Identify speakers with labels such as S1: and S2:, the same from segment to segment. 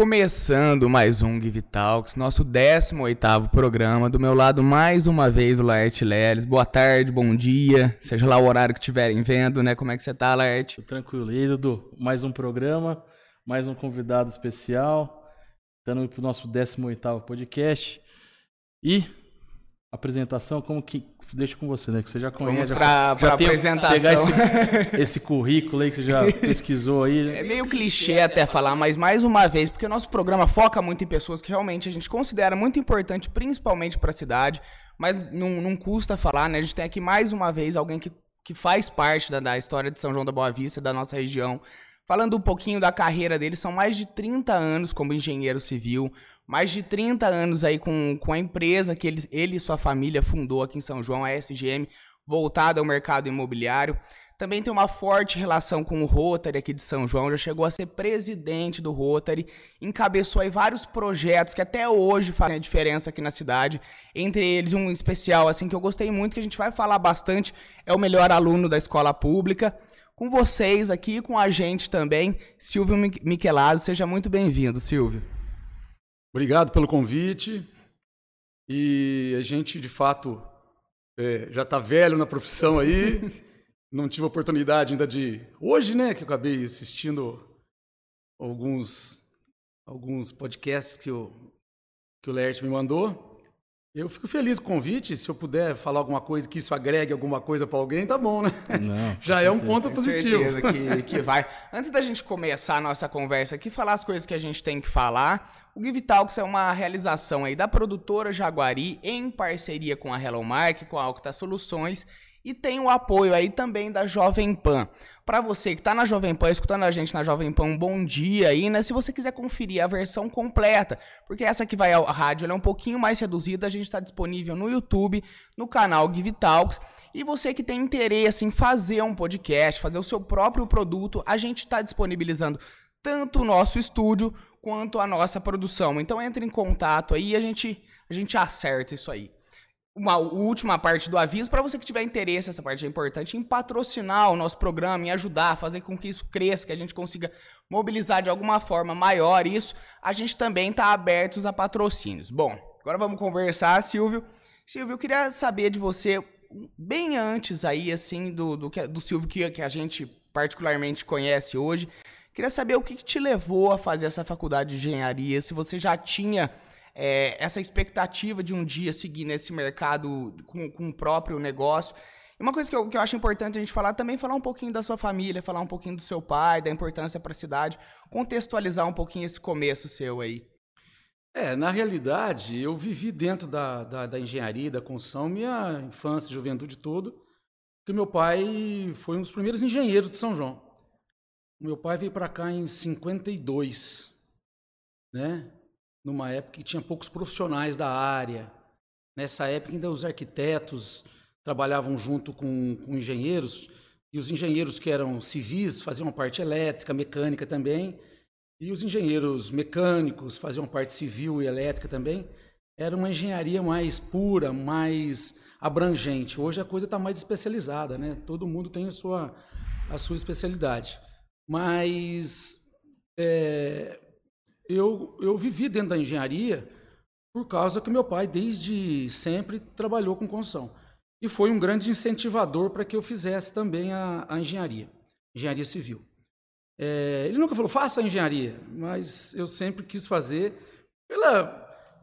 S1: Começando mais um Give Talks, nosso 18º programa. Do meu lado, mais uma vez, o Laerte Leles. Boa tarde, bom dia, seja lá o horário que estiverem vendo, né? Como é que você tá, Laerte?
S2: Tranquilo. E aí, Dudu, mais um programa, mais um convidado especial. Estamos para o nosso 18º podcast. E apresentação, como que deixa com você, né? Que você já conhece.
S1: Vamos para a apresentação.
S2: Pegar esse, esse, currículo aí que você já pesquisou aí.
S1: É meio clichê até falar, mas mais uma vez, porque o nosso programa foca muito em pessoas que realmente a gente considera muito importante, principalmente para a cidade, mas não, não custa falar, né? A gente tem aqui mais uma vez alguém que, que faz parte da, da história de São João da Boa Vista, da nossa região. Falando um pouquinho da carreira dele, são mais de 30 anos como engenheiro civil, mais de 30 anos aí com, com a empresa que ele, ele e sua família fundou aqui em São João, a SGM, voltada ao mercado imobiliário. Também tem uma forte relação com o Rotary aqui de São João, já chegou a ser presidente do Rotary, encabeçou aí vários projetos que até hoje fazem a diferença aqui na cidade. Entre eles um especial assim que eu gostei muito, que a gente vai falar bastante, é o melhor aluno da escola pública. Com vocês aqui, com a gente também, Silvio Michelazzo, seja muito bem-vindo, Silvio.
S3: Obrigado pelo convite. E a gente, de fato, é, já está velho na profissão aí. Não tive oportunidade ainda de. Hoje, né, que eu acabei assistindo alguns, alguns podcasts que o, que o Lert me mandou. Eu fico feliz com o convite. Se eu puder falar alguma coisa que isso agregue alguma coisa para alguém, tá bom, né? Não, Já é um ponto positivo.
S1: certeza que, que vai. Antes da gente começar a nossa conversa aqui, falar as coisas que a gente tem que falar, o Give Talks é uma realização aí da produtora Jaguari em parceria com a Hello Mark, com a Alcta Soluções e tem o apoio aí também da Jovem Pan. Para você que está na Jovem Pan, escutando a gente na Jovem Pan, um bom dia aí, né? Se você quiser conferir a versão completa, porque essa que vai ao rádio é um pouquinho mais reduzida, a gente está disponível no YouTube, no canal Give Talks. E você que tem interesse em fazer um podcast, fazer o seu próprio produto, a gente está disponibilizando tanto o nosso estúdio quanto a nossa produção. Então entre em contato aí e a gente, a gente acerta isso aí uma última parte do aviso para você que tiver interesse, essa parte é importante, em patrocinar o nosso programa, em ajudar, fazer com que isso cresça, que a gente consiga mobilizar de alguma forma maior isso, a gente também está aberto a patrocínios. Bom, agora vamos conversar, Silvio. Silvio, eu queria saber de você, bem antes aí, assim, do, do, do Silvio que, que a gente particularmente conhece hoje, queria saber o que, que te levou a fazer essa faculdade de engenharia, se você já tinha é, essa expectativa de um dia seguir nesse mercado com, com o próprio negócio. E uma coisa que eu, que eu acho importante a gente falar também, falar um pouquinho da sua família, falar um pouquinho do seu pai, da importância para a cidade, contextualizar um pouquinho esse começo seu aí.
S3: É, na realidade, eu vivi dentro da, da, da engenharia, da construção, minha infância, juventude toda, porque meu pai foi um dos primeiros engenheiros de São João. Meu pai veio para cá em 52, né? Numa época que tinha poucos profissionais da área. Nessa época, ainda os arquitetos trabalhavam junto com, com engenheiros, e os engenheiros que eram civis faziam parte elétrica, mecânica também, e os engenheiros mecânicos faziam parte civil e elétrica também. Era uma engenharia mais pura, mais abrangente. Hoje a coisa está mais especializada, né? Todo mundo tem a sua, a sua especialidade. Mas é, eu, eu vivi dentro da engenharia por causa que meu pai, desde sempre, trabalhou com construção. E foi um grande incentivador para que eu fizesse também a, a engenharia, engenharia civil. É, ele nunca falou, faça a engenharia, mas eu sempre quis fazer pela,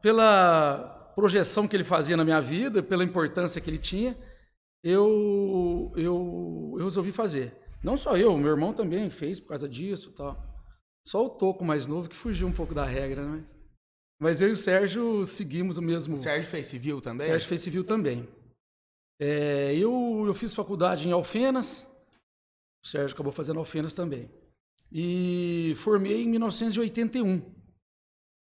S3: pela projeção que ele fazia na minha vida, pela importância que ele tinha, eu, eu, eu resolvi fazer. Não só eu, meu irmão também fez por causa disso tal. Só o Toco mais novo que fugiu um pouco da regra, né? Mas eu e o Sérgio seguimos o mesmo. O
S1: Sérgio fez civil também?
S3: O Sérgio fez civil também. É, eu, eu fiz faculdade em Alfenas, o Sérgio acabou fazendo Alfenas também. E formei em 1981.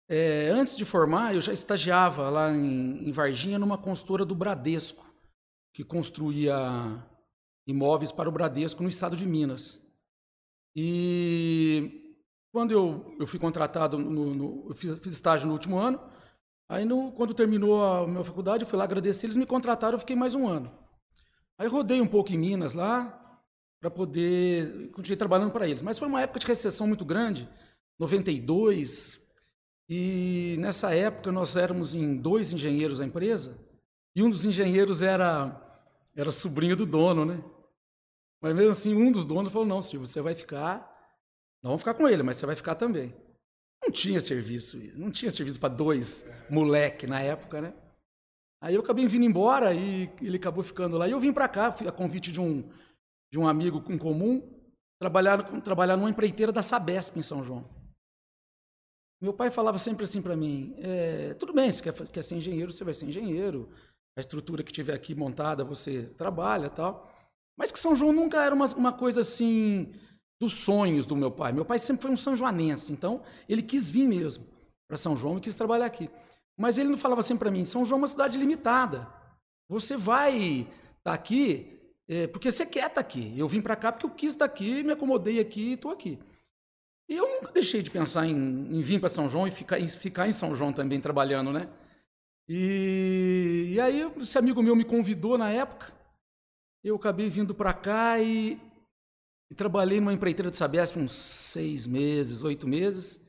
S3: É, antes de formar, eu já estagiava lá em, em Varginha numa consultora do Bradesco, que construía imóveis para o Bradesco no estado de Minas. E quando eu, eu fui contratado, no, no eu fiz, fiz, estágio no último ano, aí no, quando terminou a minha faculdade, eu fui lá agradecer, eles me contrataram, eu fiquei mais um ano. Aí rodei um pouco em Minas lá, para poder continuar trabalhando para eles. Mas foi uma época de recessão muito grande, 92, E nessa época nós éramos em dois engenheiros da empresa, e um dos engenheiros era era sobrinho do dono, né? Mas mesmo assim, um dos donos falou: "Não, Silvio, você vai ficar, nós vamos ficar com ele, mas você vai ficar também". Não tinha serviço, não tinha serviço para dois moleque na época, né? Aí eu acabei vindo embora e ele acabou ficando lá. E eu vim para cá, a convite de um, de um amigo em comum, trabalhar, trabalhar numa empreiteira da Sabesp em São João. Meu pai falava sempre assim para mim: é, tudo bem, se quer, quer ser engenheiro, você vai ser engenheiro. A estrutura que tiver aqui montada, você trabalha tal. Mas que São João nunca era uma, uma coisa assim dos sonhos do meu pai. Meu pai sempre foi um são joanense, então ele quis vir mesmo para São João e quis trabalhar aqui. Mas ele não falava sempre para mim: São João é uma cidade limitada. Você vai estar tá aqui é, porque você quer estar tá aqui. Eu vim para cá porque eu quis estar tá aqui, me acomodei aqui e estou aqui. E eu nunca deixei de pensar em, em vir para São João e ficar em, ficar em São João também trabalhando, né? E, e aí esse amigo meu me convidou na época. Eu acabei vindo para cá e, e, trabalhei numa empreiteira de Sabesp uns seis meses, oito meses.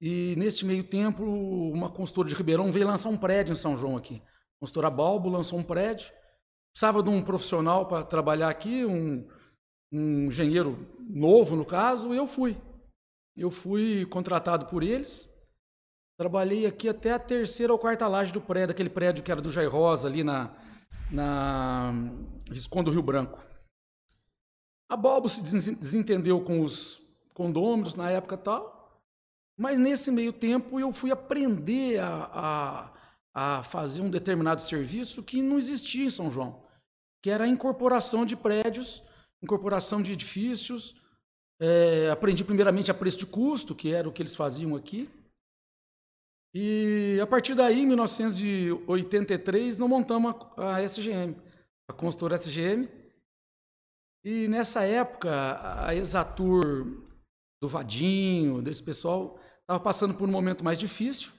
S3: E neste meio tempo, uma consultora de Ribeirão veio lançar um prédio em São João aqui. A consultora Balbo lançou um prédio. Precisava de um profissional para trabalhar aqui, um, um engenheiro novo, no caso, e eu fui. Eu fui contratado por eles. Trabalhei aqui até a terceira ou quarta laje do prédio, aquele prédio que era do Jair Rosa, ali na, na Visconde do Rio Branco. A Balbo se desentendeu com os condôminos na época tal, mas nesse meio tempo eu fui aprender a, a, a fazer um determinado serviço que não existia em São João que era a incorporação de prédios, incorporação de edifícios. É, aprendi primeiramente a preço de custo, que era o que eles faziam aqui. E a partir daí, em 1983, nós montamos a, a SGM, a consultora SGM. E nessa época, a Exatur do Vadinho, desse pessoal, estava passando por um momento mais difícil.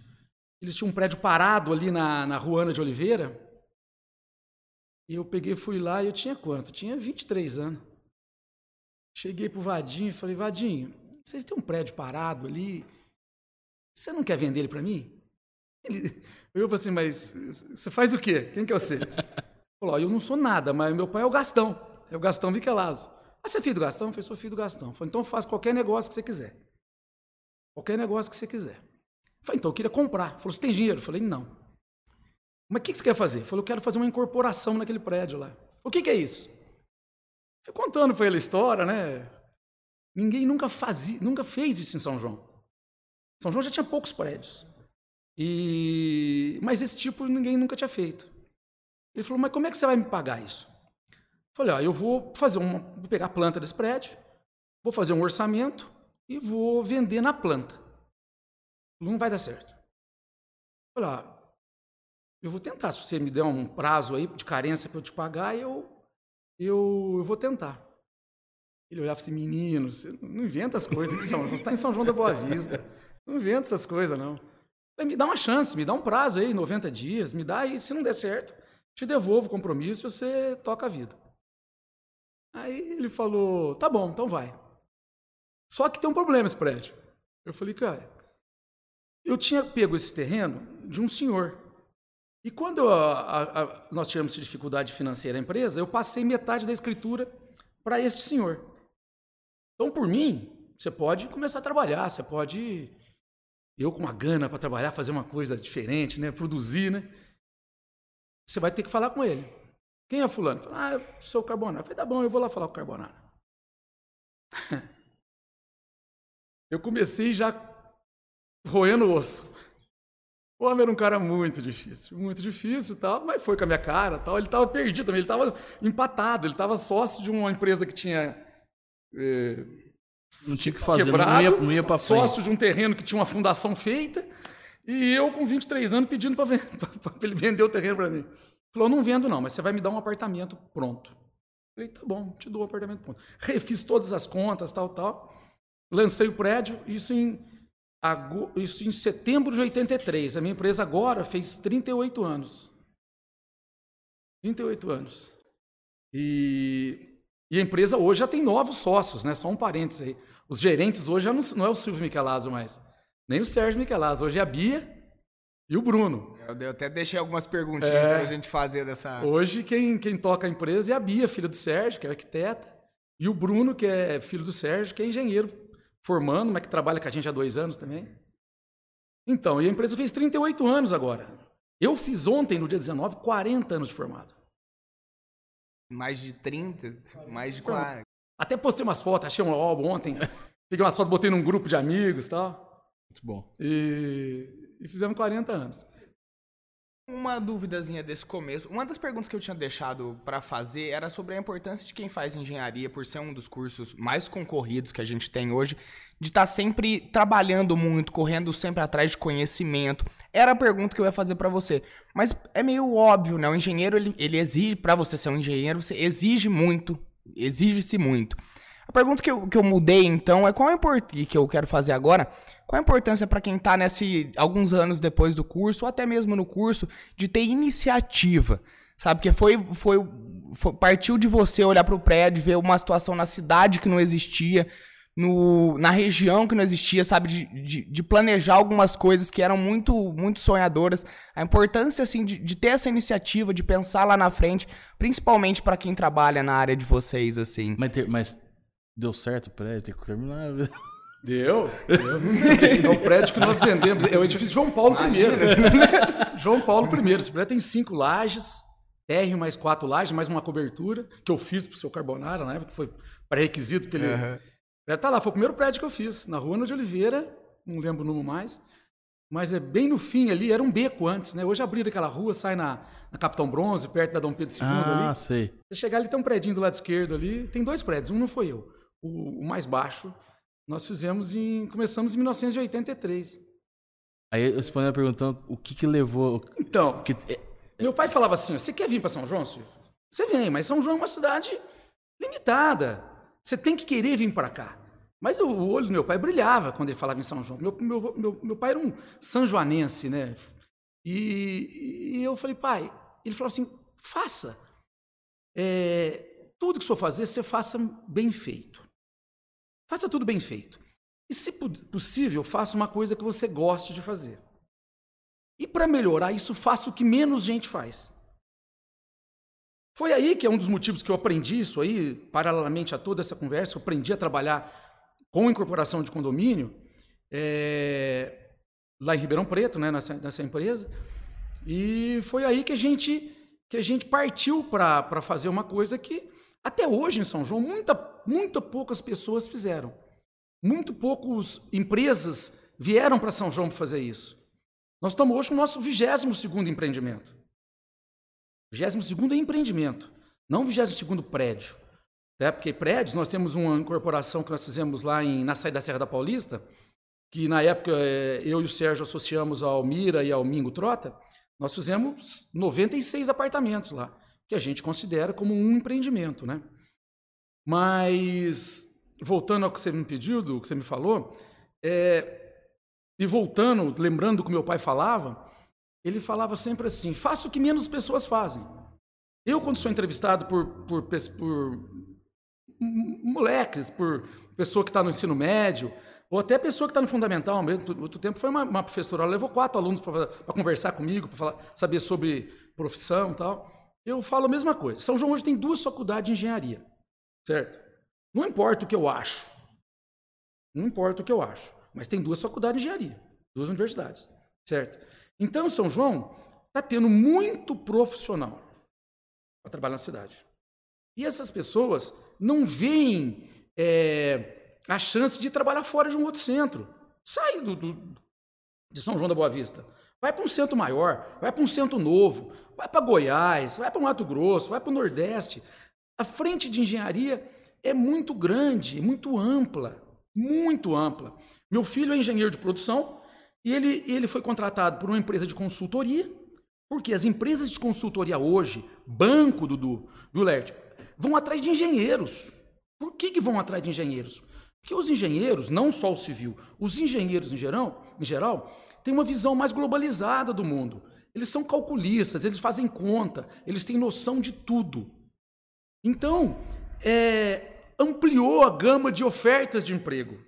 S3: Eles tinham um prédio parado ali na, na Ruana de Oliveira, e eu peguei, fui lá e eu tinha quanto? tinha 23 anos. Cheguei pro Vadinho e falei, Vadinho, vocês têm um prédio parado ali, você não quer vender ele para mim? Ele, eu falei assim, mas você faz o quê? Quem que é você? Falou, eu não sou nada, mas meu pai é o Gastão, é o Gastão Viquelazzo. Ah, você é filho do Gastão? Eu falei, sou filho do Gastão. Falei, então faz qualquer negócio que você quiser. Qualquer negócio que você quiser. Falei, então eu queria comprar. Falou, você tem dinheiro? Eu falei, não. Mas o que você quer fazer? Falou, eu quero fazer uma incorporação naquele prédio lá. O que, que é isso? Fui contando para ele a história, né? Ninguém nunca fazia, nunca fez isso em São João. São João já tinha poucos prédios. E mas esse tipo ninguém nunca tinha feito. Ele falou: "Mas como é que você vai me pagar isso?" Falei: "Ó, eu vou fazer uma, vou pegar a planta desse prédio, vou fazer um orçamento e vou vender na planta. Não vai dar certo." Falei: "Ó, eu vou tentar. Se você me der um prazo aí de carência para eu te pagar, eu, eu, eu vou tentar. Ele olhava assim, menino, você não inventa as coisas São. Você está em São João da Boa Vista. Não inventa essas coisas, não. Me dá uma chance, me dá um prazo aí, 90 dias, me dá aí, se não der certo, te devolvo o compromisso e você toca a vida. Aí ele falou, tá bom, então vai. Só que tem um problema esse prédio. Eu falei, cara, eu tinha pego esse terreno de um senhor e quando a, a, nós tivemos dificuldade financeira na empresa, eu passei metade da escritura para este senhor. Então, por mim, você pode começar a trabalhar, você pode. Eu, com uma gana para trabalhar, fazer uma coisa diferente, né? produzir, né? Você vai ter que falar com ele. Quem é Fulano? Fala, ah, eu sou o Carbonara. Eu falei, tá bom, eu vou lá falar com o Carbonara. eu comecei já roendo o osso. O homem era um cara muito difícil, muito difícil tal, mas foi com a minha cara tal. Ele estava perdido também, ele estava empatado, ele estava sócio de uma empresa que tinha.
S2: Eh, não tinha que fazer, quebrado, não ia, não ia para
S3: Sócio de um terreno que tinha uma fundação feita, e eu com 23 anos pedindo para ele vender o terreno para mim. Falou: não vendo não, mas você vai me dar um apartamento pronto. Falei: tá bom, te dou um apartamento pronto. Refiz todas as contas, tal, tal. Lancei o prédio, isso em isso em setembro de 83. A minha empresa agora fez 38 anos. 38 anos. E, e a empresa hoje já tem novos sócios, né? Só um parênteses aí. Os gerentes hoje já não, não é o Silvio Michelazzo mais. Nem o Sérgio Michelaz. Hoje é a Bia e o Bruno.
S1: Eu, eu até deixei algumas perguntinhas é, pra gente fazer dessa.
S3: Hoje quem, quem toca a empresa é a Bia, filha do Sérgio, que é arquiteta. E o Bruno, que é filho do Sérgio, que é engenheiro formando, mas que trabalha com a gente há dois anos também. Então, e a empresa fez 38 anos agora. Eu fiz ontem, no dia 19, 40 anos de formado.
S1: Mais de 30, mais de 40.
S3: Até postei umas fotos, achei um álbum ontem. Peguei umas fotos, botei num grupo de amigos e tal.
S2: Muito bom.
S3: E, e fizemos 40 anos.
S1: Uma duvidazinha desse começo. Uma das perguntas que eu tinha deixado para fazer era sobre a importância de quem faz engenharia, por ser um dos cursos mais concorridos que a gente tem hoje, de estar tá sempre trabalhando muito, correndo sempre atrás de conhecimento. Era a pergunta que eu ia fazer para você. Mas é meio óbvio, né? O engenheiro, ele, ele exige, para você ser um engenheiro, você exige muito, exige-se muito. Pergunta que eu, que eu mudei, então, é qual a importância que eu quero fazer agora, qual a importância para quem está nesse alguns anos depois do curso, ou até mesmo no curso, de ter iniciativa, sabe? Porque foi, foi, foi partiu de você olhar para o prédio, ver uma situação na cidade que não existia, no, na região que não existia, sabe? De, de, de, planejar algumas coisas que eram muito, muito sonhadoras. A importância, assim, de, de ter essa iniciativa, de pensar lá na frente, principalmente para quem trabalha na área de vocês, assim.
S2: Mas, mas Deu certo o prédio, tem que terminar.
S3: Deu. Deu. É o prédio que nós vendemos. É o edifício João Paulo I. João Paulo I. Esse prédio tem cinco lajes, R mais quatro lajes, mais uma cobertura, que eu fiz pro seu Carbonara na época, que foi pré-requisito que ele. Uhum. É, tá lá, foi o primeiro prédio que eu fiz, na rua de Oliveira, não lembro o número mais. Mas é bem no fim ali, era um beco antes, né? Hoje abriram aquela rua, sai na, na Capitão Bronze, perto da Dom Pedro II
S2: ah,
S3: ali.
S2: Ah, sei.
S3: Você chegar ali, tem um prédio do lado esquerdo ali, tem dois prédios, um não foi eu o, o mais baixo, nós fizemos em. Começamos em 1983.
S2: Aí eu respondi perguntando o que, que levou.
S3: Então, que... É, meu pai falava assim: você quer vir para São João, senhor? Você vem, mas São João é uma cidade limitada. Você tem que querer vir para cá. Mas o olho do meu pai brilhava quando ele falava em São João. Meu, meu, meu, meu pai era um sanjoanense, né? E, e eu falei, pai, ele falou assim: faça. É, tudo que o senhor fazer, você faça bem feito. Faça tudo bem feito. E, se possível, faça uma coisa que você goste de fazer. E para melhorar isso, faça o que menos gente faz. Foi aí que é um dos motivos que eu aprendi isso aí, paralelamente a toda essa conversa, eu aprendi a trabalhar com incorporação de condomínio é, lá em Ribeirão Preto, né, nessa, nessa empresa. E foi aí que a gente que a gente partiu para fazer uma coisa que até hoje em São João, muita, muito poucas pessoas fizeram. Muito poucas empresas vieram para São João para fazer isso. Nós estamos hoje no nosso 22 empreendimento. 22 é empreendimento, não 22 prédio. Até porque prédios, nós temos uma incorporação que nós fizemos lá em, na saída da Serra da Paulista, que na época eh, eu e o Sérgio associamos ao Mira e ao Mingo Trota, nós fizemos 96 apartamentos lá que a gente considera como um empreendimento, né? Mas voltando ao que você me pediu, do que você me falou, é, e voltando, lembrando do que meu pai falava, ele falava sempre assim: faça o que menos pessoas fazem. Eu, quando sou entrevistado por, por, por moleques, por pessoa que está no ensino médio, ou até pessoa que está no fundamental mesmo, outro tempo foi uma, uma professora, ela levou quatro alunos para conversar comigo, para saber sobre profissão e tal eu falo a mesma coisa. São João hoje tem duas faculdades de engenharia, certo? Não importa o que eu acho. Não importa o que eu acho. Mas tem duas faculdades de engenharia, duas universidades, certo? Então, São João está tendo muito profissional para trabalhar na cidade. E essas pessoas não veem é, a chance de trabalhar fora de um outro centro. Sai do, do de São João da Boa Vista. Vai para um centro maior, vai para um centro novo, vai para Goiás, vai para Mato Grosso, vai para o Nordeste. A frente de engenharia é muito grande, muito ampla, muito ampla. Meu filho é engenheiro de produção e ele, ele foi contratado por uma empresa de consultoria, porque as empresas de consultoria hoje, banco, Dudu, viu, Lert, vão atrás de engenheiros. Por que, que vão atrás de engenheiros? Porque os engenheiros, não só o civil, os engenheiros em geral, em geral têm uma visão mais globalizada do mundo. Eles são calculistas, eles fazem conta, eles têm noção de tudo. Então, é, ampliou a gama de ofertas de emprego.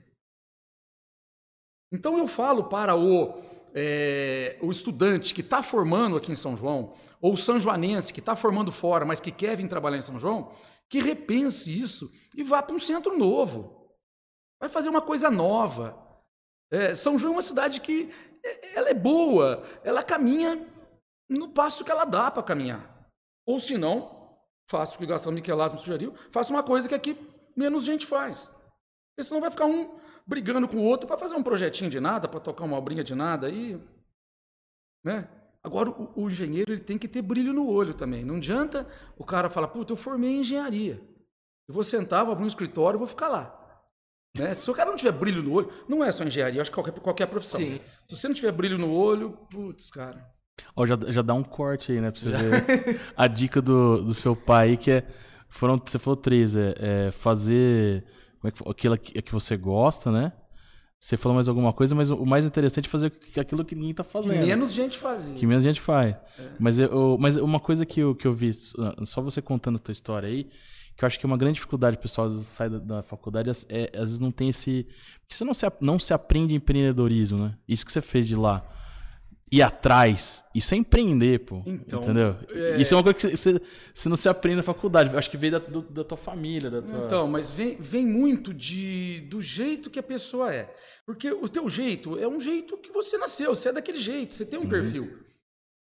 S3: Então eu falo para o, é, o estudante que está formando aqui em São João, ou o sanjoanense que está formando fora, mas que quer vir trabalhar em São João, que repense isso e vá para um centro novo. Vai fazer uma coisa nova. É, São João é uma cidade que é, ela é boa, ela caminha no passo que ela dá para caminhar. Ou se não, faça o que o Gastão Michelas me sugeriu, faça uma coisa que aqui menos gente faz. Porque senão vai ficar um brigando com o outro para fazer um projetinho de nada, para tocar uma obrinha de nada aí. Né? Agora, o, o, engenheiro ele tem que ter brilho no olho também. Não adianta o cara falar, puta, eu formei em engenharia. Eu vou sentar, vou abrir um escritório vou ficar lá. Né? Se o cara não tiver brilho no olho, não é só engenharia, acho que qualquer, qualquer profissão. Sim. Se você não tiver brilho no olho, putz, cara.
S2: Ó, já, já dá um corte aí, né? Pra você ver a dica do, do seu pai, que é. Foram, você falou três, é, é fazer como é que, aquilo que, que você gosta, né? Você falou mais alguma coisa, mas o mais interessante é fazer aquilo que ninguém tá fazendo. Que
S3: menos gente fazia.
S2: Que menos gente faz. É. Mas, eu, mas uma coisa que eu, que eu vi, só você contando a tua história aí, que eu acho que é uma grande dificuldade, pessoal, às vezes sai da, da faculdade, é, às vezes não tem esse. Porque você não se, não se aprende empreendedorismo, né? Isso que você fez de lá ir atrás. Isso é empreender, pô. Então, entendeu? É... Isso é uma coisa que você, você, não se aprende na faculdade. Acho que veio da, do, da tua família. Da tua...
S3: Então, mas vem, vem muito de, do jeito que a pessoa é. Porque o teu jeito é um jeito que você nasceu. Você é daquele jeito. Você tem um uhum. perfil.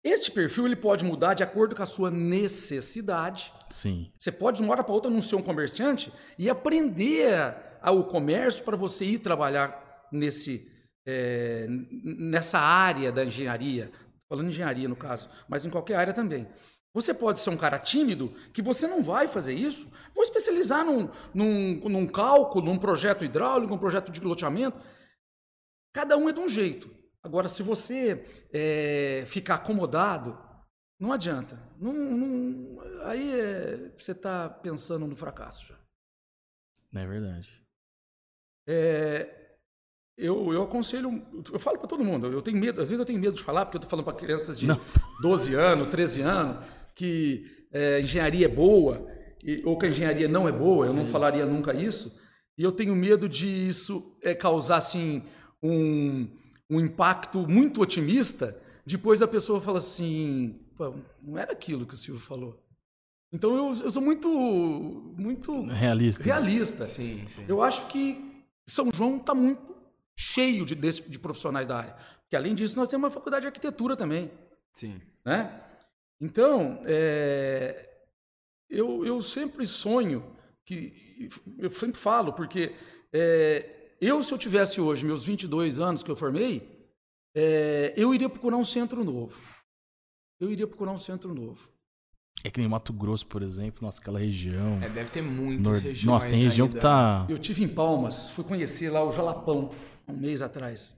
S3: Este perfil ele pode mudar de acordo com a sua necessidade.
S2: Sim.
S3: Você pode, de uma hora para outra, não ser um comerciante e aprender o comércio para você ir trabalhar nesse é, nessa área da engenharia, falando engenharia no caso, mas em qualquer área também. Você pode ser um cara tímido que você não vai fazer isso. Vou especializar num, num, num cálculo, num projeto hidráulico, num projeto de loteamento. Cada um é de um jeito. Agora, se você é, ficar acomodado, não adianta. Não, não, aí é, você está pensando no fracasso já.
S2: Não é verdade.
S3: É, eu, eu aconselho, eu falo para todo mundo, eu tenho medo, às vezes eu tenho medo de falar, porque eu estou falando para crianças de Não. 12 anos, 13 anos, que é, engenharia é boa, e, ou que a engenharia não é boa, eu Sim. não falaria nunca isso, e eu tenho medo de isso é, causar assim, um, um impacto muito otimista, depois a pessoa fala assim, não era aquilo que o Silvio falou. Então eu, eu sou muito, muito
S2: realista.
S3: realista. Sim, sim. Eu acho que São João está muito cheio de, de, de profissionais da área. Porque, além disso, nós temos uma faculdade de arquitetura também.
S1: Sim.
S3: Né? Então, é, eu, eu sempre sonho, que eu sempre falo, porque é, eu, se eu tivesse hoje meus 22 anos que eu formei, é, eu iria procurar um centro novo. Eu iria procurar um centro novo.
S2: É que nem Mato Grosso, por exemplo, nossa, aquela região.
S1: É, deve ter muitas Nord... regiões.
S2: Nossa, tem região ainda. que tá.
S3: Eu tive em Palmas, fui conhecer lá o Jalapão um mês atrás,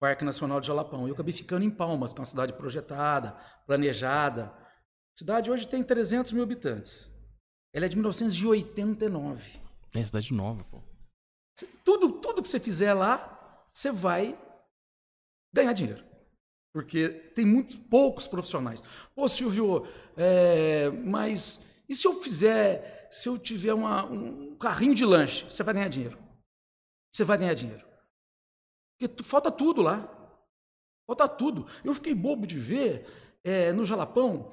S3: Parque Nacional de Jalapão. Eu acabei ficando em Palmas, que é uma cidade projetada, planejada. A cidade hoje tem 300 mil habitantes. Ela é de 1989.
S2: É cidade nova, pô.
S3: Tudo, tudo que você fizer lá, você vai ganhar dinheiro. Porque tem muito poucos profissionais. Pô, Silvio, é, mas e se eu fizer, se eu tiver uma, um carrinho de lanche, você vai ganhar dinheiro. Você vai ganhar dinheiro. Porque falta tudo lá. Falta tudo. Eu fiquei bobo de ver é, no Jalapão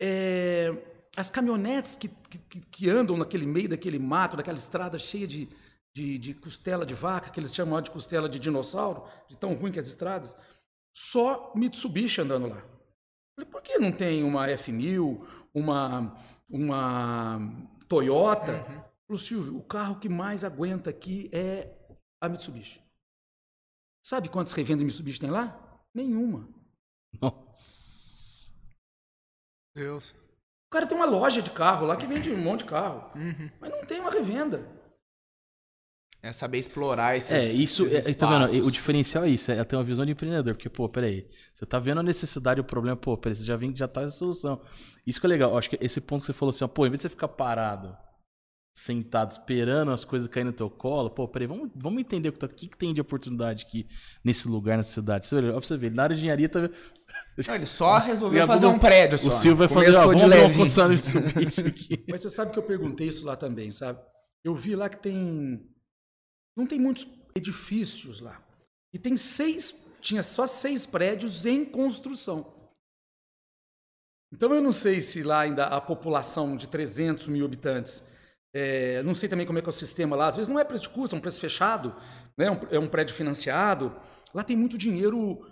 S3: é, as caminhonetes que, que, que, andam naquele meio daquele mato, daquela estrada cheia de, de, de, costela de vaca, que eles chamam de costela de dinossauro, de tão ruim que as estradas. Só Mitsubishi andando lá. Falei, por que não tem uma F1000, uma, uma Toyota? Uhum. Falei, Silvio, o carro que mais aguenta aqui é a Mitsubishi. Sabe quantas revendas Mitsubishi tem lá? Nenhuma.
S2: Nossa.
S1: Deus.
S3: O cara tem uma loja de carro lá que vende um monte de carro, uhum. mas não tem uma revenda.
S1: É saber explorar esses
S2: É, isso, esses é, tá vendo? O diferencial é isso, é ter uma visão de empreendedor, porque, pô, peraí, você tá vendo a necessidade e o problema, pô, peraí, você já vem, já tá a solução. Isso que é legal, acho que esse ponto que você falou assim, ó, pô, em vez de você ficar parado sentado esperando as coisas caírem no teu colo, pô, peraí, vamos, vamos entender o que, tá, que, que tem de oportunidade aqui nesse lugar, nessa cidade. Você, olha pra você ver, na área de engenharia tá.
S1: Não, ele só resolveu fazer um prédio só.
S2: O Silvio vai fazer
S3: ó,
S2: de
S3: leve. aqui. Mas você sabe que eu perguntei isso lá também, sabe? Eu vi lá que tem não tem muitos edifícios lá. e tem seis, tinha só seis prédios em construção. Então eu não sei se lá ainda a população de 300 mil habitantes, é, não sei também como é que é o sistema lá, às vezes não é preço de custo, é um preço fechado, né, é um prédio financiado. Lá tem muito dinheiro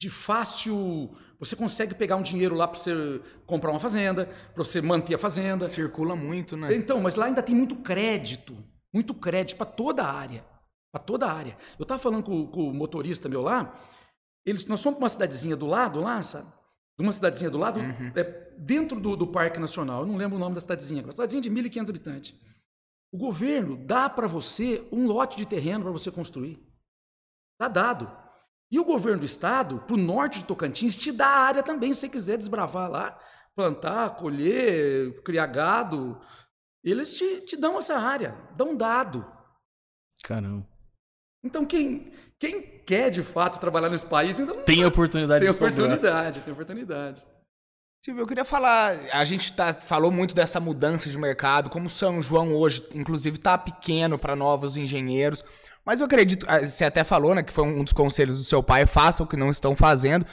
S3: de fácil. Você consegue pegar um dinheiro lá para você comprar uma fazenda, para você manter a fazenda.
S1: Circula muito, né?
S3: Então, mas lá ainda tem muito crédito, muito crédito para toda a área, para toda a área. Eu estava falando com, com, o motorista meu lá. Eles, nós fomos para uma cidadezinha do lado lá, sabe? De uma cidadezinha do lado, uhum. é, dentro do, do, Parque Nacional. Eu não lembro o nome da cidadezinha, uma cidadezinha de 1.500 habitantes. O governo dá para você um lote de terreno para você construir. Está dado. E o governo do estado, para o norte de Tocantins, te dá a área também, se você quiser desbravar lá, plantar, colher, criar gado. Eles te, te dão essa área, dão dado.
S2: Caramba.
S3: Então, quem, quem quer de fato trabalhar nesse país ainda não
S2: tem oportunidade.
S3: Tem oportunidade, tem oportunidade.
S1: Silvio, eu queria falar, a gente tá, falou muito dessa mudança de mercado, como São João hoje, inclusive, está pequeno para novos engenheiros. Mas eu acredito, ah, você até falou, né, que foi um dos conselhos do seu pai, faça o que não estão fazendo.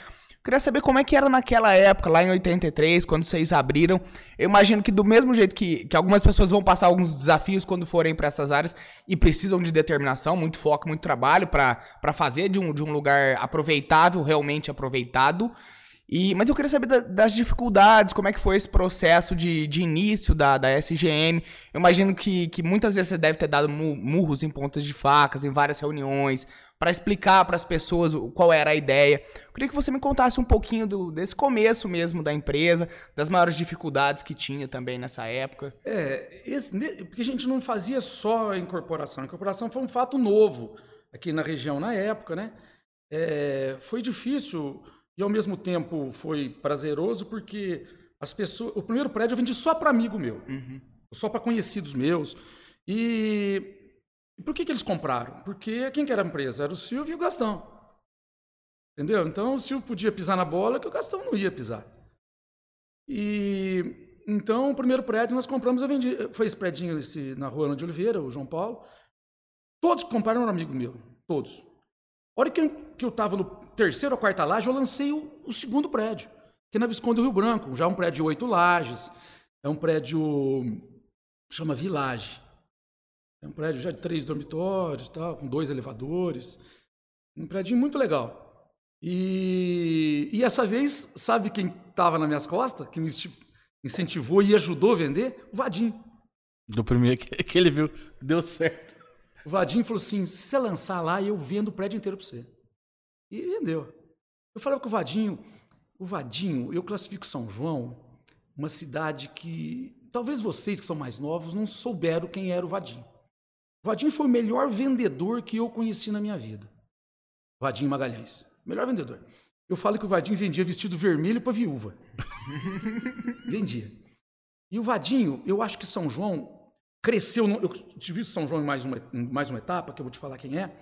S1: Queria saber como é que era naquela época, lá em 83, quando vocês abriram. Eu imagino que do mesmo jeito que, que algumas pessoas vão passar alguns desafios quando forem para essas áreas e precisam de determinação, muito foco, muito trabalho para fazer de um, de um lugar aproveitável, realmente aproveitado. E, mas eu queria saber da, das dificuldades, como é que foi esse processo de, de início da, da SGM. Eu imagino que, que muitas vezes você deve ter dado murros em pontas de facas, em várias reuniões, para explicar para as pessoas qual era a ideia. Eu queria que você me contasse um pouquinho do, desse começo mesmo da empresa, das maiores dificuldades que tinha também nessa época.
S3: É, esse, porque a gente não fazia só a incorporação. A incorporação foi um fato novo aqui na região na época, né? É, foi difícil e ao mesmo tempo foi prazeroso porque as pessoas. O primeiro prédio eu vendi só para amigo meu, uhum. só para conhecidos meus. E, e por que, que eles compraram? Porque quem que era a empresa? Era o Silvio e o Gastão. Entendeu? Então o Silvio podia pisar na bola que o Gastão não ia pisar. E então o primeiro prédio nós compramos, eu vendi. Foi esse prédio esse, na rua Ana de Oliveira, o João Paulo. Todos que compraram eram amigo meu. Todos. A hora que eu estava no terceiro ou quarta laje, eu lancei o, o, segundo prédio, que é na Visconde do Rio Branco. Já é um prédio de oito lajes. É um prédio. chama Village. É um prédio já de três dormitórios, tal, com dois elevadores. Um prédio muito legal. E, e essa vez, sabe quem estava nas minhas costas, que me incentivou e ajudou a vender? O Vadim.
S2: Do primeiro que, que ele viu, deu certo.
S3: O Vadinho falou assim: se você lançar lá, eu vendo o prédio inteiro para você. E vendeu. Eu falava com o Vadinho, o Vadinho, eu classifico São João uma cidade que talvez vocês que são mais novos não souberam quem era o Vadinho. O Vadinho foi o melhor vendedor que eu conheci na minha vida. Vadinho Magalhães, melhor vendedor. Eu falo que o Vadinho vendia vestido vermelho para viúva. vendia. E o Vadinho, eu acho que São João cresceu. No, eu tive São João em mais, uma, em mais uma etapa, que eu vou te falar quem é,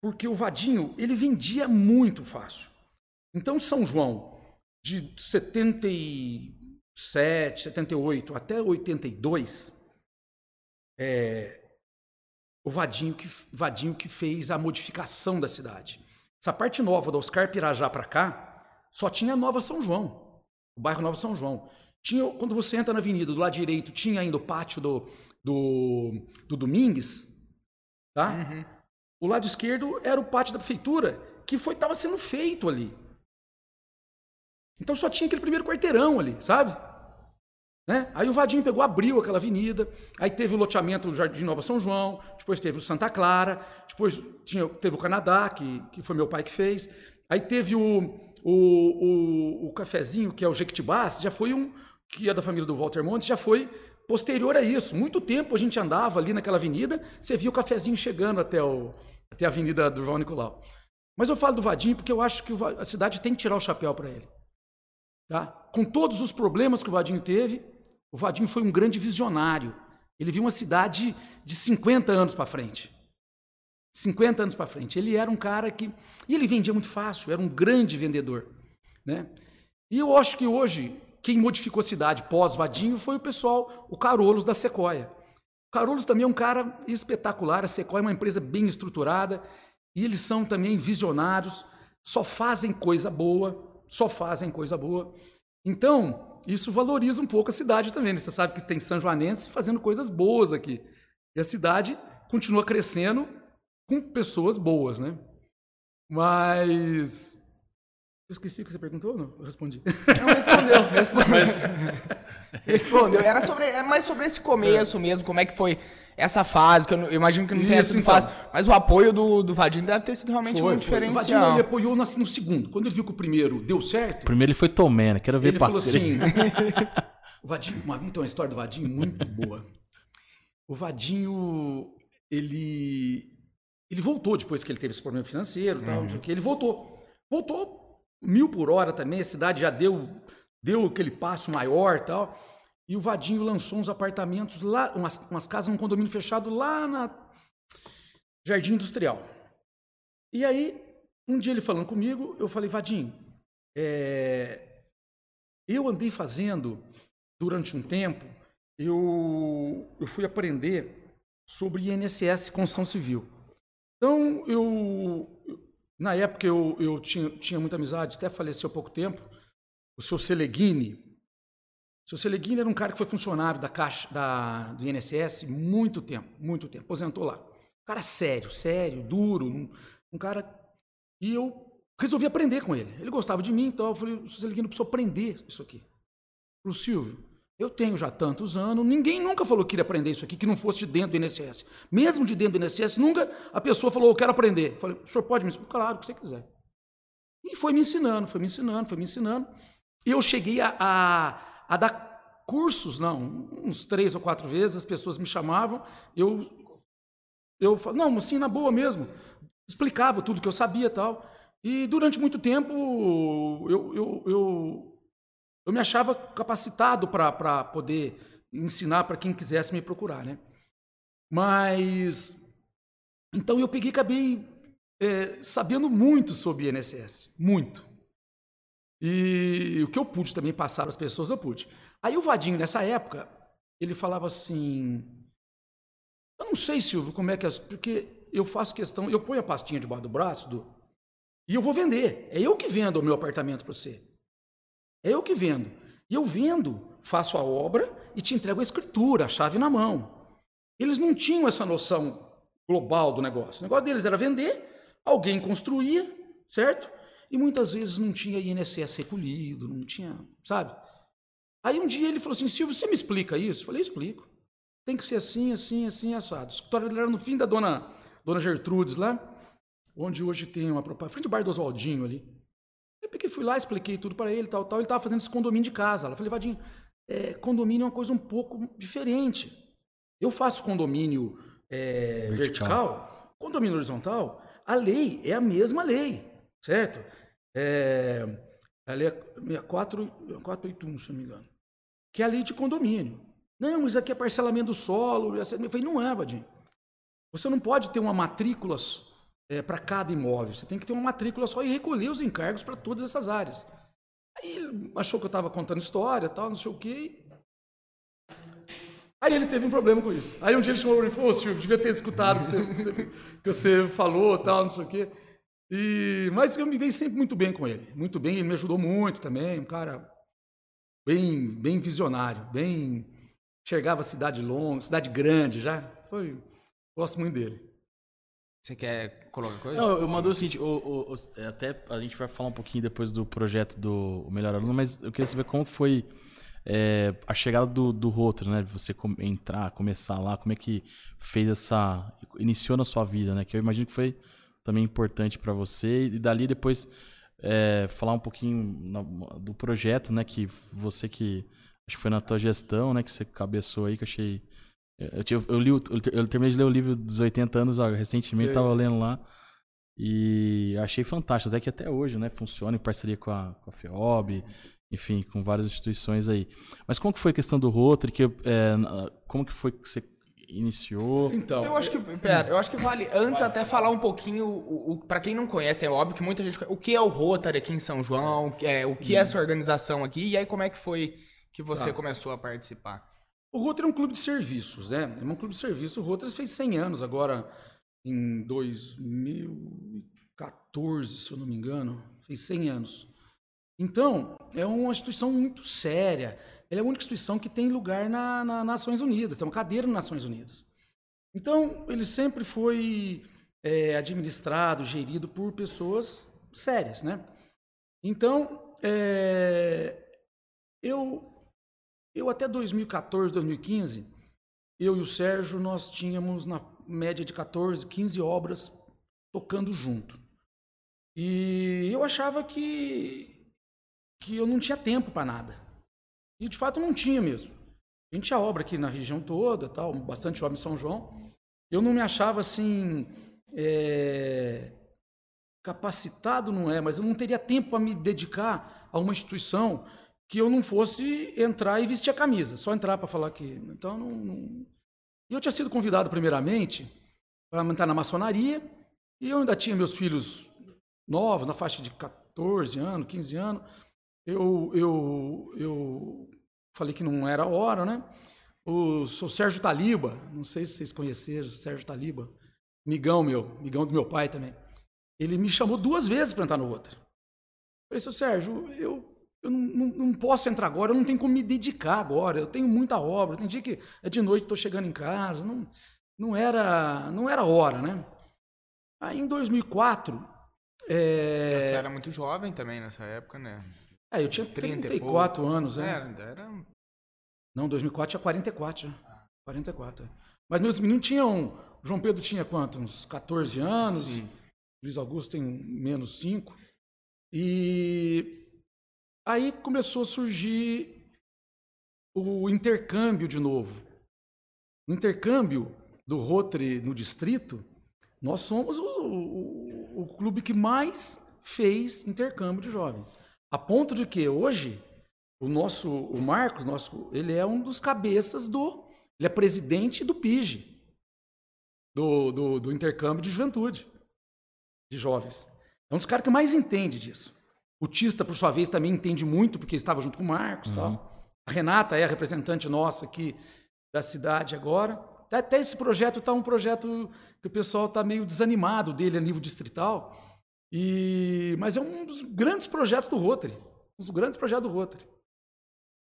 S3: porque o Vadinho ele vendia muito fácil. Então, São João, de 77, 78 até 82, é, o Vadinho que, Vadinho que fez a modificação da cidade. Essa parte nova do Oscar Pirajá para cá, só tinha Nova São João, o bairro Nova São João. Tinha, quando você entra na avenida, do lado direito, tinha ainda o pátio do, do, do Domingues, tá? Uhum. O lado esquerdo era o pátio da prefeitura, que foi estava sendo feito ali. Então só tinha aquele primeiro quarteirão ali, sabe? Né? Aí o Vadinho pegou, abriu aquela avenida, aí teve o loteamento do Jardim Nova São João, depois teve o Santa Clara, depois tinha, teve o Canadá, que, que foi meu pai que fez, aí teve o, o, o, o cafezinho, que é o Jequitibás, já foi um, que é da família do Walter Montes, já foi Posterior a isso, muito tempo a gente andava ali naquela avenida, você via o cafezinho chegando até, o, até a avenida João Nicolau. Mas eu falo do Vadim porque eu acho que a cidade tem que tirar o chapéu para ele. Tá? Com todos os problemas que o Vadinho teve, o Vadinho foi um grande visionário. Ele viu uma cidade de 50 anos para frente. 50 anos para frente. Ele era um cara que. E ele vendia muito fácil, era um grande vendedor. Né? E eu acho que hoje quem modificou a cidade pós-Vadinho foi o pessoal, o Carolos da Sequoia. O Carolos também é um cara espetacular, a Sequoia é uma empresa bem estruturada e eles são também visionários, só fazem coisa boa, só fazem coisa boa. Então, isso valoriza um pouco a cidade também. Né? Você sabe que tem São Joanense fazendo coisas boas aqui. E a cidade continua crescendo com pessoas boas, né? Mas eu esqueci o que você perguntou, não? Eu respondi.
S1: Não, respondeu, respondeu. respondeu. Era sobre, é mais sobre esse começo é. mesmo, como é que foi essa fase, que eu, eu imagino que não tenha sido então. fácil, mas o apoio do, do Vadinho deve ter sido realmente foi, muito foi. diferencial. O Vadinho
S3: ele apoiou no, no, segundo. Quando ele viu que o primeiro deu certo... O
S2: primeiro ele foi Tomé, né? Quero ver
S3: Ele falou assim... o Vadinho... Uma, então, uma história do Vadinho muito boa. O Vadinho, ele... Ele voltou depois que ele teve esse problema financeiro, tal, uhum. não sei o que. Ele voltou. Voltou mil por hora também, a cidade já deu, deu aquele passo maior tal. E o Vadinho lançou uns apartamentos lá, umas, umas casas num condomínio fechado lá na Jardim Industrial. E aí, um dia ele falando comigo, eu falei, Vadinho, é, eu andei fazendo durante um tempo, eu, eu fui aprender sobre INSS construção civil. Então, eu, na época eu, eu tinha, tinha muita amizade, até faleceu há pouco tempo, o seu Seleguini. O seu Seleguini era um cara que foi funcionário da Caixa, da, do INSS muito tempo, muito tempo, aposentou lá. Um cara sério, sério, duro, um, um cara... E eu resolvi aprender com ele. Ele gostava de mim, então eu falei, o seu Seleguini precisa aprender isso aqui. Para o Silvio, eu tenho já tantos anos, ninguém nunca falou que queria aprender isso aqui, que não fosse de dentro do INSS. Mesmo de dentro do INSS, nunca a pessoa falou, eu quero aprender. Eu falei, o senhor pode me ensinar? Claro, o que você quiser. E foi me ensinando, foi me ensinando, foi me ensinando. E eu cheguei a, a, a dar cursos, não, uns três ou quatro vezes, as pessoas me chamavam, eu, eu falava, não, assim, na boa mesmo, explicava tudo que eu sabia e tal. E durante muito tempo eu, eu, eu eu me achava capacitado para poder ensinar para quem quisesse me procurar, né? Mas então eu peguei, acabei é, sabendo muito sobre INSS, muito. E o que eu pude também passar para as pessoas, eu pude. Aí o Vadinho, nessa época, ele falava assim: Eu não sei, Silvio, como é que é. Porque eu faço questão, eu ponho a pastinha debaixo do braço do, e eu vou vender. É eu que vendo o meu apartamento para você. É eu que vendo. E eu vendo, faço a obra e te entrego a escritura, a chave na mão. Eles não tinham essa noção global do negócio. O negócio deles era vender, alguém construía, certo? E muitas vezes não tinha INSS recolhido, não tinha, sabe? Aí um dia ele falou assim: Silvio, você me explica isso? Eu falei: explico. Tem que ser assim, assim, assim, assado. O escritório dele era no fim da dona, dona Gertrudes lá, onde hoje tem uma frente do bar do Oswaldinho ali. Eu peguei, fui lá, expliquei tudo para ele, tal, tal. Ele estava fazendo esse condomínio de casa. Ela falei, Vadinho, é, condomínio é uma coisa um pouco diferente. Eu faço condomínio é, vertical. vertical. condomínio horizontal. A lei é a mesma lei, certo? É, a lei é 6481, se não me engano. Que é a lei de condomínio. Não, isso aqui é parcelamento do solo. Eu falei, não é, Vadinho. Você não pode ter uma matrícula é, para cada imóvel. Você tem que ter uma matrícula só e recolher os encargos para todas essas áreas. Aí achou que eu estava contando história, tal, não sei o quê. Aí ele teve um problema com isso. Aí um dia ele chamou e falou: Ô Silvio, devia ter escutado que você, que, você, que você falou, tal, não sei o quê. E, mas eu me dei sempre muito bem com ele. Muito bem, ele me ajudou muito também. Um cara bem, bem visionário, bem. Enxergava cidade longa, cidade grande já. Foi, gosto muito dele.
S1: Você quer colocar coisa?
S2: Não, eu mandou o seguinte, o, o, até a gente vai falar um pouquinho depois do projeto do Melhor Aluno, mas eu queria saber como foi é, a chegada do, do né? Você entrar, começar lá, como é que fez essa. iniciou na sua vida, né? Que eu imagino que foi também importante para você. E dali depois é, falar um pouquinho do projeto, né? Que você que. Acho que foi na tua gestão, né? Que você cabeçou aí, que eu achei eu, eu, eu, li, eu terminei de ler o livro dos 80 anos ó, recentemente, estava lendo lá. E achei fantástico, até que até hoje, né, funciona em parceria com a, com a FEOB, enfim, com várias instituições aí. Mas como que foi a questão do Rotary? Que, é, como que foi que você iniciou?
S1: Então, eu acho que, pera, eu acho que vale antes até falar um pouquinho o, o para quem não conhece, é óbvio que muita gente o que é o Rotary aqui em São João, é, o que é essa organização aqui e aí como é que foi que você tá. começou a participar?
S3: O Rotary é um clube de serviços, né? É um clube de serviços. O Rotary fez 100 anos agora, em 2014, se eu não me engano, fez 100 anos. Então, é uma instituição muito séria. Ela é a única instituição que tem lugar na, na Nações Unidas, tem uma cadeira nas Nações Unidas. Então, ele sempre foi é, administrado, gerido por pessoas sérias, né? Então, é, eu, eu até 2014, 2015, eu e o Sérgio, nós tínhamos na média de 14, 15 obras tocando junto. E eu achava que, que eu não tinha tempo para nada. E de fato não tinha mesmo. A gente tinha obra aqui na região toda, tal, bastante obra em São João. Eu não me achava assim. É, capacitado não é, mas eu não teria tempo para me dedicar a uma instituição que eu não fosse entrar e vestir a camisa, só entrar para falar que. Então, não, não... eu tinha sido convidado primeiramente para entrar na maçonaria e eu ainda tinha meus filhos novos, na faixa de 14 anos, 15 anos. Eu, eu, eu falei que não era hora, né? O, o Sérgio Taliba, não sei se vocês conheceram o Sérgio Taliba, migão meu, migão do meu pai também. Ele me chamou duas vezes para entrar no outro. Eu falei, seu Sérgio, eu eu não, não, não, posso entrar agora, eu não tenho como me dedicar agora. Eu tenho muita obra. Tem dia que é de noite, estou chegando em casa. Não, não era não era hora, né? Aí em 2004. É...
S1: Você era muito jovem também nessa época, né?
S3: É, eu tinha 34 anos, né?
S1: Era, era...
S3: Não, 2004 tinha 44 já. 44. É. Mas meus meninos tinham. João Pedro tinha quanto? Uns 14 anos. Sim. Luiz Augusto tem menos 5. E Aí começou a surgir o intercâmbio de novo. O intercâmbio do Rotary no distrito, nós somos o, o, o clube que mais fez intercâmbio de jovens. A ponto de que hoje o nosso, o Marcos, nosso, ele é um dos cabeças do, ele é presidente do PIG, do, do, do intercâmbio de juventude, de jovens. É um dos caras que mais entende disso. O Tista, por sua vez, também entende muito, porque estava junto com o Marcos. Uhum. Tal. A Renata é a representante nossa aqui da cidade agora. Até esse projeto está um projeto que o pessoal está meio desanimado dele a nível distrital. E, mas é um dos grandes projetos do Rotary. Um dos grandes projetos do Rotary.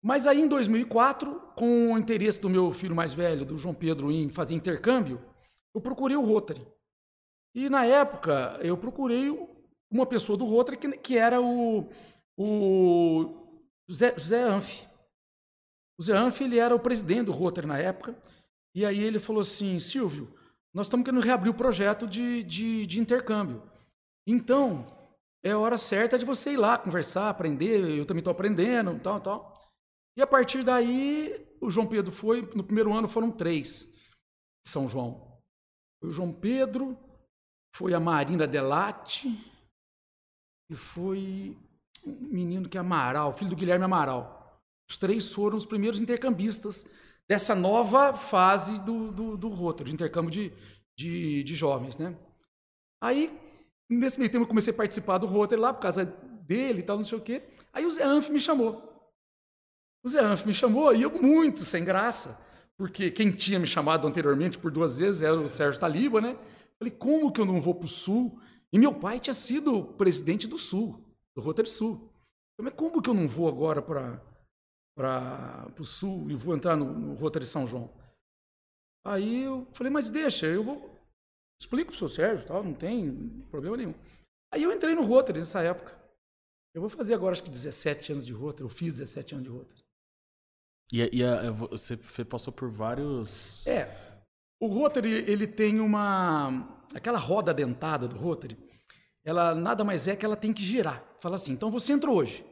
S3: Mas aí, em 2004, com o interesse do meu filho mais velho, do João Pedro, em fazer intercâmbio, eu procurei o Rotary. E na época, eu procurei uma pessoa do Rotary que, que era o, o Zé, Zé Anf. O Zé Anf ele era o presidente do Rotary na época, e aí ele falou assim, Silvio, nós estamos querendo reabrir o projeto de, de, de intercâmbio. Então, é hora certa de você ir lá conversar, aprender, eu também estou aprendendo, tal, tal. E a partir daí, o João Pedro foi, no primeiro ano foram três São João. Foi o João Pedro, foi a Marina Delate, e foi um menino que é Amaral, filho do Guilherme Amaral. Os três foram os primeiros intercambistas dessa nova fase do, do, do Rotary, de intercâmbio de, de, de, jovens. Né? Aí, nesse meio tempo, eu comecei a participar do Rotary lá, por causa dele e tal, não sei o quê. Aí o Zé Anf me chamou. O Zé Anf me chamou e eu muito sem graça, porque quem tinha me chamado anteriormente por duas vezes era o Sérgio Taliba, né? Falei, como que eu não vou para o Sul e meu pai tinha sido presidente do Sul, do Rotary Sul. Mas como que eu não vou agora para o Sul e vou entrar no, no Rotary São João? Aí eu falei, mas deixa, eu vou. Explico para o seu Sérgio, tal, não tem problema nenhum. Aí eu entrei no Rotary nessa época. Eu vou fazer agora acho que 17 anos de Rotary, eu fiz 17 anos de Rotary.
S2: E, e a, você passou por vários.
S3: É. O Rotary, ele tem uma aquela roda dentada do Rotary, ela nada mais é que ela tem que girar. Fala assim, então você entrou hoje.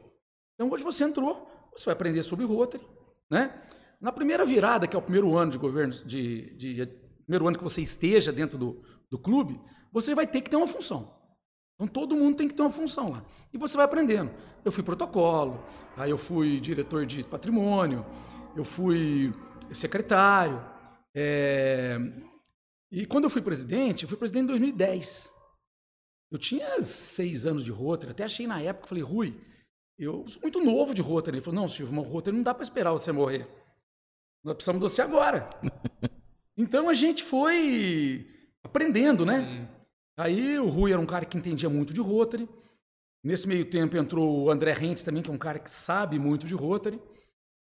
S3: Então hoje você entrou, você vai aprender sobre Rotary, né? Na primeira virada, que é o primeiro ano de governo, de, de, primeiro ano que você esteja dentro do, do clube, você vai ter que ter uma função. Então todo mundo tem que ter uma função lá. E você vai aprendendo. Eu fui protocolo, aí eu fui diretor de patrimônio, eu fui secretário, é, e quando eu fui presidente, eu fui presidente em 2010. Eu tinha seis anos de Rotary, até achei na época, falei, Rui, eu sou muito novo de Rotary. Ele falou, não, Silvio, mas Rotary não dá para esperar você morrer. Nós precisamos de você agora. então a gente foi aprendendo, né? Sim. Aí o Rui era um cara que entendia muito de Rotary. Nesse meio tempo entrou o André Rentes também, que é um cara que sabe muito de Rotary,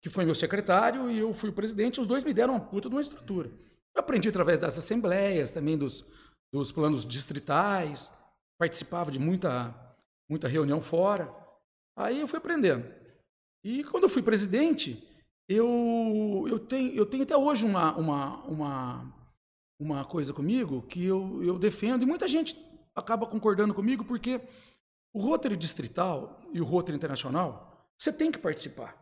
S3: que foi meu secretário e eu fui o presidente. Os dois me deram uma puta de uma estrutura. Aprendi através das assembleias, também dos, dos planos distritais, participava de muita, muita reunião fora. Aí eu fui aprendendo. E quando eu fui presidente, eu, eu, tenho, eu tenho até hoje uma, uma, uma, uma coisa comigo que eu, eu defendo, e muita gente acaba concordando comigo, porque o Rotary Distrital e o Rotary Internacional, você tem que participar.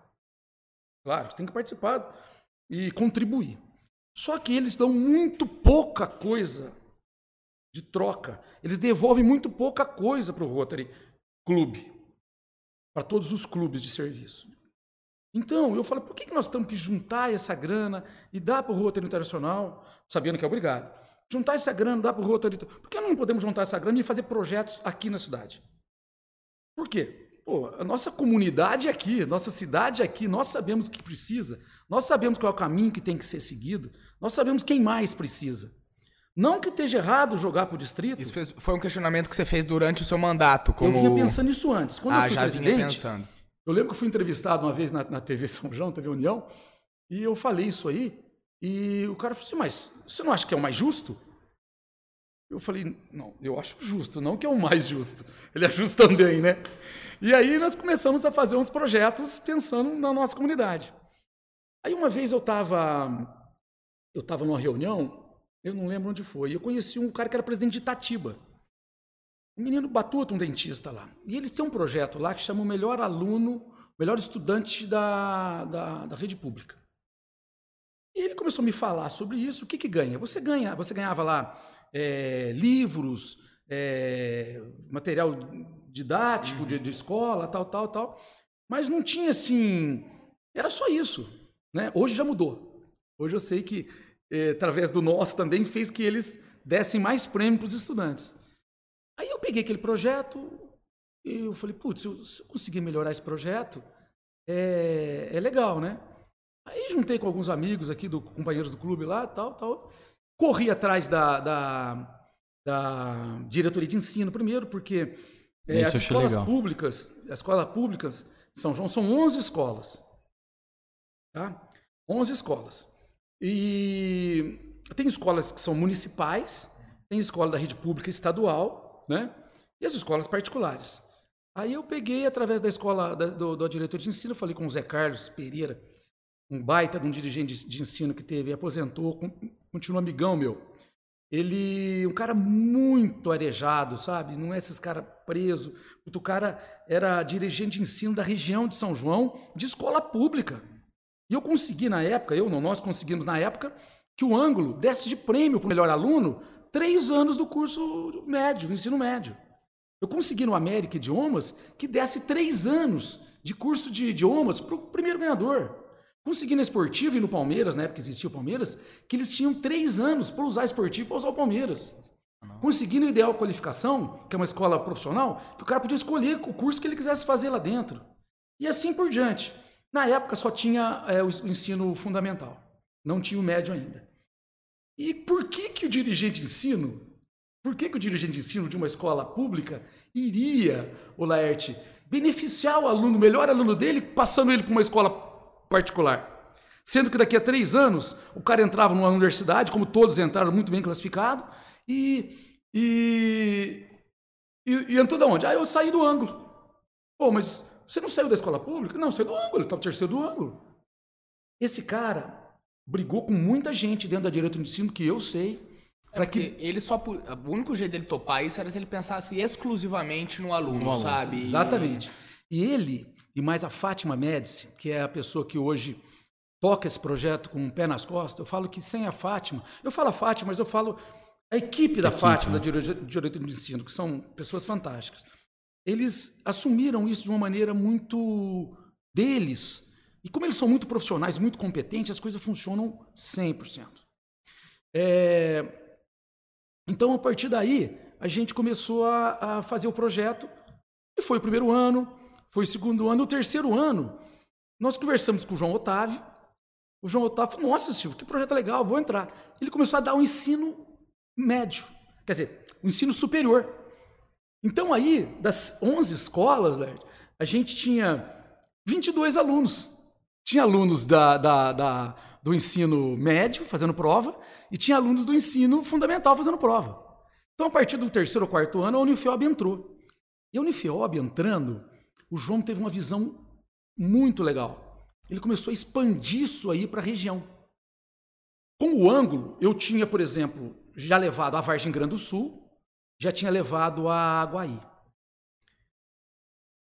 S3: Claro, você tem que participar e contribuir. Só que eles dão muito pouca coisa de troca. Eles devolvem muito pouca coisa para o Rotary Clube, para todos os clubes de serviço. Então, eu falo, por que nós temos que juntar essa grana e dar para o Rotary Internacional, sabendo que é obrigado? Juntar essa grana, dar para o Rotary... Por que não podemos juntar essa grana e fazer projetos aqui na cidade? Por quê? Pô, a nossa comunidade é aqui, nossa cidade é aqui, nós sabemos o que precisa, nós sabemos qual é o caminho que tem que ser seguido, nós sabemos quem mais precisa. Não que esteja errado jogar para o distrito.
S1: Isso fez, foi um questionamento que você fez durante o seu mandato. Como...
S3: Eu vinha pensando nisso antes. Quando
S1: ah,
S3: eu fui
S1: já
S3: presidente,
S1: vinha pensando.
S3: eu lembro que eu fui entrevistado uma vez na, na TV São João, TV União, e eu falei isso aí, e o cara falou assim, mas você não acha que é o mais justo? Eu falei, não, eu acho justo, não que é o mais justo. Ele é justo também, né? E aí nós começamos a fazer uns projetos pensando na nossa comunidade. Aí uma vez eu estava eu tava numa reunião, eu não lembro onde foi, e eu conheci um cara que era presidente de Itatiba. Um menino batuta, um dentista lá. E eles têm um projeto lá que chama o melhor aluno, melhor estudante da, da, da rede pública. E ele começou a me falar sobre isso. O que, que ganha? Você ganha, você ganhava lá é, livros, é, material didático de, de, escola, tal, tal, tal. Mas não tinha assim. Era só isso. Né? Hoje já mudou. Hoje eu sei que, é, através do nosso também, fez que eles dessem mais prêmio para os estudantes. Aí eu peguei aquele projeto e eu falei, putz, se, se eu conseguir melhorar esse projeto, é, é legal, né? Aí juntei com alguns amigos aqui, do, companheiros do clube lá, tal, tal. Corri atrás da, da, da diretoria de ensino primeiro, porque é, as escolas legal. públicas, as escolas públicas São João são 11 escolas. Tá? 11 escolas. E tem escolas que são municipais, tem escola da rede pública estadual, né? E as escolas particulares. Aí eu peguei, através da escola, da, do, do diretor de ensino, falei com o Zé Carlos Pereira, um baita de um dirigente de, de ensino que teve, aposentou, continua amigão meu. Ele, um cara muito arejado, sabe? Não é esses caras preso. O cara era dirigente de ensino da região de São João, de escola pública. E eu consegui na época, eu não, nós conseguimos na época, que o ângulo desse de prêmio para o melhor aluno três anos do curso médio, do ensino médio. Eu consegui no América Idiomas que desse três anos de curso de idiomas para o primeiro ganhador. Consegui na Esportivo e no Palmeiras, na época existia o Palmeiras, que eles tinham três anos para usar Esportivo para usar o Palmeiras. Consegui no Ideal Qualificação, que é uma escola profissional, que o cara podia escolher o curso que ele quisesse fazer lá dentro. E assim por diante. Na época só tinha é, o ensino fundamental, não tinha o médio ainda. E por que, que o dirigente de ensino, por que, que o dirigente de ensino de uma escola pública iria, o Laerte, beneficiar o aluno, o melhor aluno dele, passando ele para uma escola particular. Sendo que daqui a três anos o cara entrava numa universidade, como todos entraram muito bem classificado, e, e, e, e entrou de onde? Ah, eu saí do ângulo. Pô, mas você não saiu da escola pública? Não, saiu do ângulo, ele estava terceiro do ângulo. Esse cara brigou com muita gente dentro da direita de ensino que eu sei.
S1: É que ele só o único jeito dele topar isso era se ele pensasse exclusivamente no aluno, no aluno. sabe?
S3: Exatamente. E ele e mais a Fátima Médici, que é a pessoa que hoje toca esse projeto com um pé nas costas, eu falo que sem a Fátima, eu falo a Fátima, mas eu falo a equipe da a Fátima, equipe, né? da diretoria de ensino, que são pessoas fantásticas. Eles assumiram isso de uma maneira muito deles. E como eles são muito profissionais, muito competentes, as coisas funcionam 100%. É... Então, a partir daí, a gente começou a, a fazer o projeto, e foi o primeiro ano, foi o segundo ano. O terceiro ano, nós conversamos com o João Otávio. O João Otávio falou, nossa, Silvio, que projeto legal, vou entrar. Ele começou a dar um ensino médio, quer dizer, o ensino superior. Então aí, das 11 escolas, a gente tinha 22 alunos. Tinha alunos da, da, da, do ensino médio fazendo prova e tinha alunos do ensino fundamental fazendo prova. Então, a partir do terceiro ou quarto ano, a Unifiob entrou. E a Unifiob entrando, o João teve uma visão muito legal. Ele começou a expandir isso aí para a região. Com o ângulo, eu tinha, por exemplo, já levado a Vargem Grande do Sul, já tinha levado a Aguaí.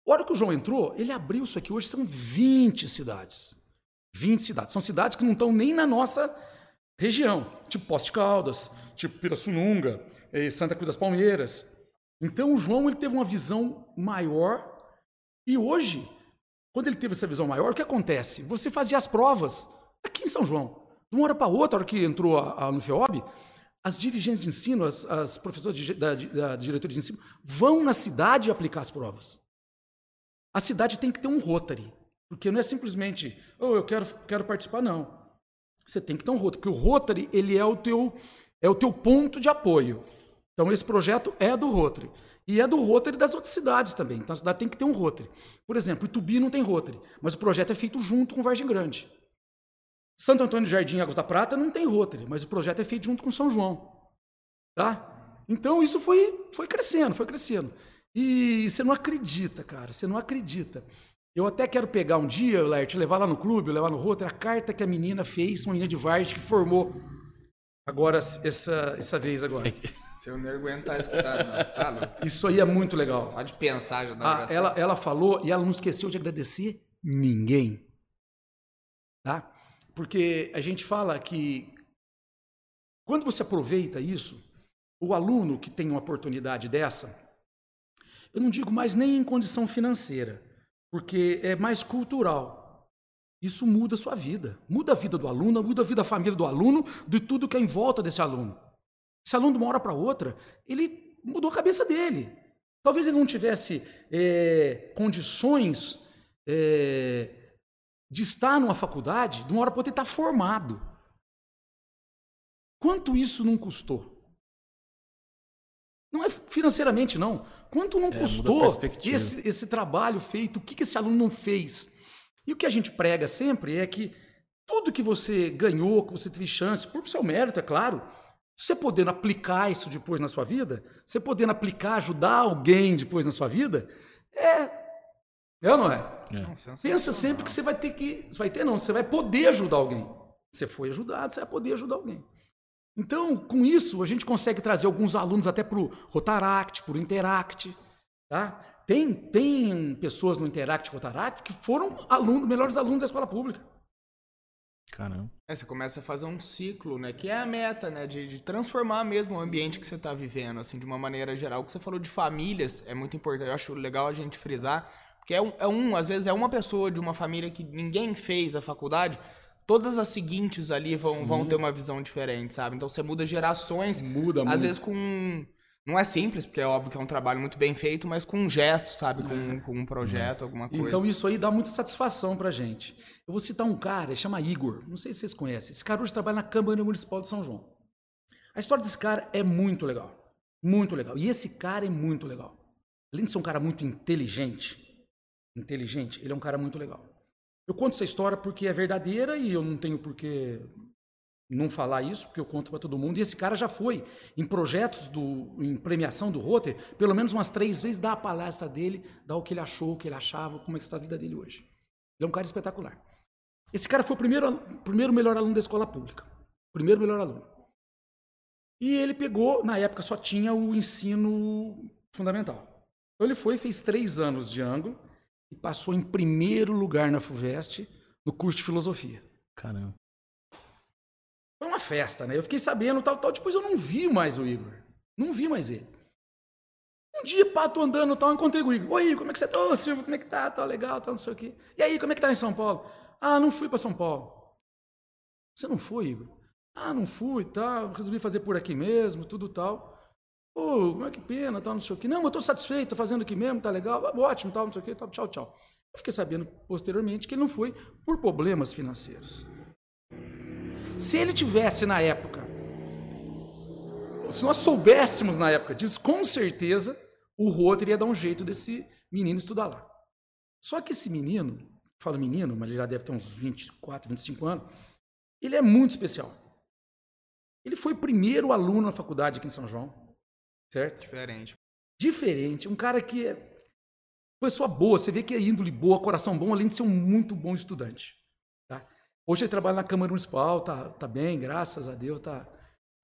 S3: A hora que o João entrou, ele abriu isso aqui. Hoje são 20 cidades. 20 cidades. São cidades que não estão nem na nossa região. Tipo Poste Caldas, tipo Pirassununga, eh, Santa Cruz das Palmeiras. Então o João ele teve uma visão maior. E hoje, quando ele teve essa visão maior, o que acontece? Você fazia as provas aqui em São João. De uma hora para outra, a hora que entrou a, a FEOB, as dirigentes de ensino, as, as professoras de, da, da diretoria de ensino, vão na cidade aplicar as provas. A cidade tem que ter um Rotary, porque não é simplesmente, oh, eu quero, quero participar, não. Você tem que ter um Rotary, porque o Rotary ele é o teu é o teu ponto de apoio. Então esse projeto é do Rotary e é do Rotary das outras cidades também. Então a cidade tem que ter um Rotary. Por exemplo, Itubi não tem Rotary, mas o projeto é feito junto com Vargem Grande. Santo Antônio de Jardim Águas da Prata não tem Rotary, mas o projeto é feito junto com São João. Tá? Então isso foi, foi crescendo, foi crescendo. E você não acredita, cara, você não acredita. Eu até quero pegar um dia, Lert, levar lá no clube, levar no Rotary, a carta que a menina fez, uma menina de Vargem que formou agora essa, essa vez agora.
S1: Se eu não aguentar escutar, não, tá,
S3: Isso aí é muito legal.
S1: Só de pensar já
S3: dá ah, ela, ela falou e ela não esqueceu de agradecer ninguém. Tá? Porque a gente fala que quando você aproveita isso, o aluno que tem uma oportunidade dessa, eu não digo mais nem em condição financeira, porque é mais cultural. Isso muda a sua vida, muda a vida do aluno, muda a vida da família do aluno, de tudo que é em volta desse aluno. Esse aluno, de uma hora para outra, ele mudou a cabeça dele. Talvez ele não tivesse é, condições é, de estar numa faculdade, de uma hora para outra ele está formado. Quanto isso não custou? Não é financeiramente, não. Quanto não é, custou esse, esse trabalho feito? O que, que esse aluno não fez? E o que a gente prega sempre é que tudo que você ganhou, que você teve chance, por seu mérito, é claro, você podendo aplicar isso depois na sua vida, você podendo aplicar, ajudar alguém depois na sua vida, é é ou não é? é. Pensa sempre que você vai ter que. Você vai ter, não, você vai poder ajudar alguém. Você foi ajudado, você vai poder ajudar alguém. Então, com isso, a gente consegue trazer alguns alunos até para o Rotaract, para o Interact. Tá? Tem, tem pessoas no Interact e Rotaract que foram alunos, melhores alunos da escola pública.
S1: Caramba. É, você começa a fazer um ciclo, né? Que é a meta, né? De, de transformar mesmo o ambiente que você está vivendo, assim, de uma maneira geral. O que você falou de famílias é muito importante. Eu acho legal a gente frisar porque é um, é um, às vezes é uma pessoa de uma família que ninguém fez a faculdade, todas as seguintes ali vão, vão ter uma visão diferente, sabe? Então você muda gerações.
S3: Muda
S1: Às
S3: muito.
S1: vezes com. Não é simples, porque é óbvio que é um trabalho muito bem feito, mas com um gesto, sabe? Com, é. com um projeto, alguma coisa.
S3: Então isso aí dá muita satisfação pra gente. Eu vou citar um cara, ele chama Igor. Não sei se vocês conhecem. Esse cara hoje trabalha na Câmara Municipal de São João. A história desse cara é muito legal. Muito legal. E esse cara é muito legal. Além de ser um cara muito inteligente, inteligente, ele é um cara muito legal. Eu conto essa história porque é verdadeira e eu não tenho por que não falar isso, porque eu conto para todo mundo. E esse cara já foi em projetos, do, em premiação do Rotter, pelo menos umas três vezes, dar a palestra dele, dar o que ele achou, o que ele achava, como é que está a vida dele hoje. Ele é um cara espetacular. Esse cara foi o primeiro, primeiro melhor aluno da escola pública. Primeiro melhor aluno. E ele pegou, na época só tinha o ensino fundamental. Então ele foi, fez três anos de ângulo, e passou em primeiro lugar na FUVEST no curso de filosofia.
S2: Caramba.
S3: Foi uma festa, né? Eu fiquei sabendo tal, tal. Depois eu não vi mais o Igor. Não vi mais ele. Um dia, pá, tô andando, tal, encontrei o Igor. Oi, como é que você tá? Ô, Silvio, como é que tá? Tá legal, tá, não sei o quê. E aí, como é que tá em São Paulo? Ah, não fui para São Paulo. Você não foi, Igor? Ah, não fui, tal. Resolvi fazer por aqui mesmo, tudo tal. Pô, como é que pena, tal, não sei o quê. Não, eu estou satisfeito, estou fazendo aqui mesmo, tá legal, ah, ótimo, tal, não sei o quê, tal, tchau, tchau. Eu fiquei sabendo posteriormente que ele não foi por problemas financeiros. Se ele tivesse na época se nós soubéssemos na época disso, com certeza o Rotary ia dar um jeito desse menino estudar lá. Só que esse menino, fala menino, mas ele já deve ter uns 24, 25 anos, ele é muito especial. Ele foi o primeiro aluno na faculdade aqui em São João, certo?
S1: Diferente.
S3: Diferente, um cara que é pessoa boa, você vê que é índole boa, coração bom, além de ser um muito bom estudante. Hoje ele trabalha na Câmara Municipal, tá, tá bem, graças a Deus, tá.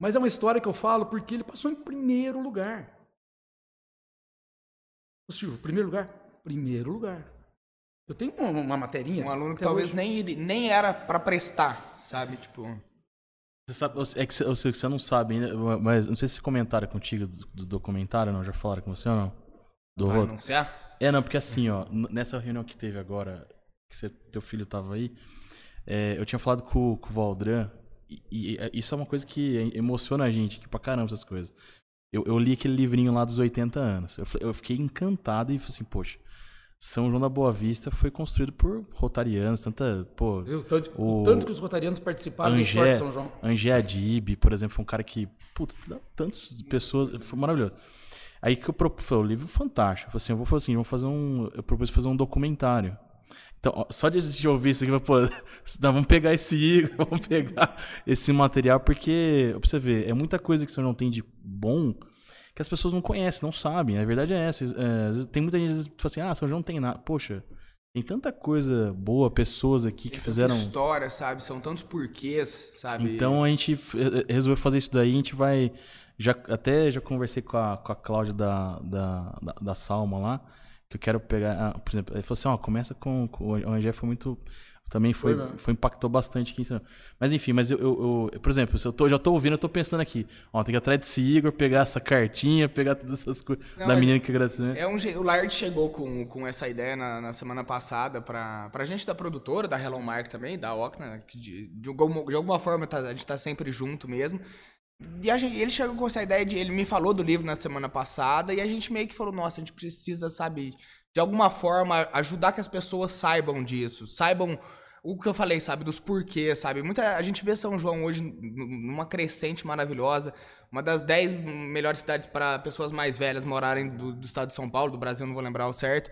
S3: Mas é uma história que eu falo porque ele passou em primeiro lugar. O Silvio, primeiro lugar? Primeiro lugar. Eu tenho uma, uma materinha.
S1: Um aluno que talvez
S3: hoje.
S1: nem, nem era pra prestar, sabe? Tipo.
S2: Você sabe, é que você, eu sei que você não sabe ainda, mas não sei se comentaram contigo do, do documentário, não? Já falaram com você ou não? Do
S1: Vai anunciar?
S2: É, não, porque assim, ó, nessa reunião que teve agora, que você- teu filho tava aí, é, eu tinha falado com, com o Valdran, e, e, é, isso é uma coisa que em- emociona a gente, que pra caramba essas coisas. Eu, eu li aquele livrinho lá dos 80 anos. Eu, eu fiquei encantado e falei assim, poxa, São João da Boa Vista foi construído por rotarianos, tanta, pô,
S3: Viu? Tanto,
S2: O-
S3: tanto que os rotarianos participaram da história de São João.
S2: Angé Adib, por exemplo, foi um cara que, putz, tantas pessoas, foi maravilhoso. Aí que eu propus, falei, o livro é fantástico. Eu falei assim, eu vou fazer assim, vamos fazer um, eu propus fazer um documentário. Então, só de a gente ouvir isso aqui, pô, não, vamos pegar esse Igor, vamos pegar esse material, porque, pra você ver, é muita coisa que São João tem de bom que as pessoas não conhecem, não sabem. A verdade é essa. É, tem muita gente que às vezes fala assim, ah, São João não tem nada. Poxa, tem tanta coisa boa, pessoas aqui que
S1: Tem tanta
S2: fizeram.
S1: história, sabe? São tantos porquês, sabe?
S2: Então a gente eh, resolveu fazer isso daí, a gente vai. Já, até já conversei com a, com a Cláudia da, da, da, da Salma lá, que eu quero pegar. ah, por exemplo, ele falou assim: ó, começa com. com o Angé foi muito. Também foi,
S3: Foi
S2: foi, impactou bastante aqui. Mas enfim, mas eu, eu, eu- por exemplo, se eu tô, já tô ouvindo, eu tô pensando aqui, ó, tem que ir atrás desse Igor, pegar essa cartinha, pegar todas essas coisas.
S1: Não,
S2: da
S1: mas-
S2: menina que agradeceu.
S1: É um, o Lard chegou com, com essa ideia na, na semana passada pra, pra gente da produtora, da Hello Mark também, da Ocna, que de, de, alguma, de alguma forma tá- a gente tá sempre junto mesmo. E gente- ele chegou com essa ideia de. Ele me falou do livro na semana passada e a gente meio que falou: nossa, a gente precisa, sabe, de alguma forma ajudar que as pessoas saibam disso, saibam o que eu falei, sabe, dos porquês, sabe? Muita, a gente vê São João hoje numa crescente maravilhosa, uma das 10 melhores cidades para pessoas mais velhas morarem do, do estado de São Paulo, do Brasil, não vou lembrar o certo.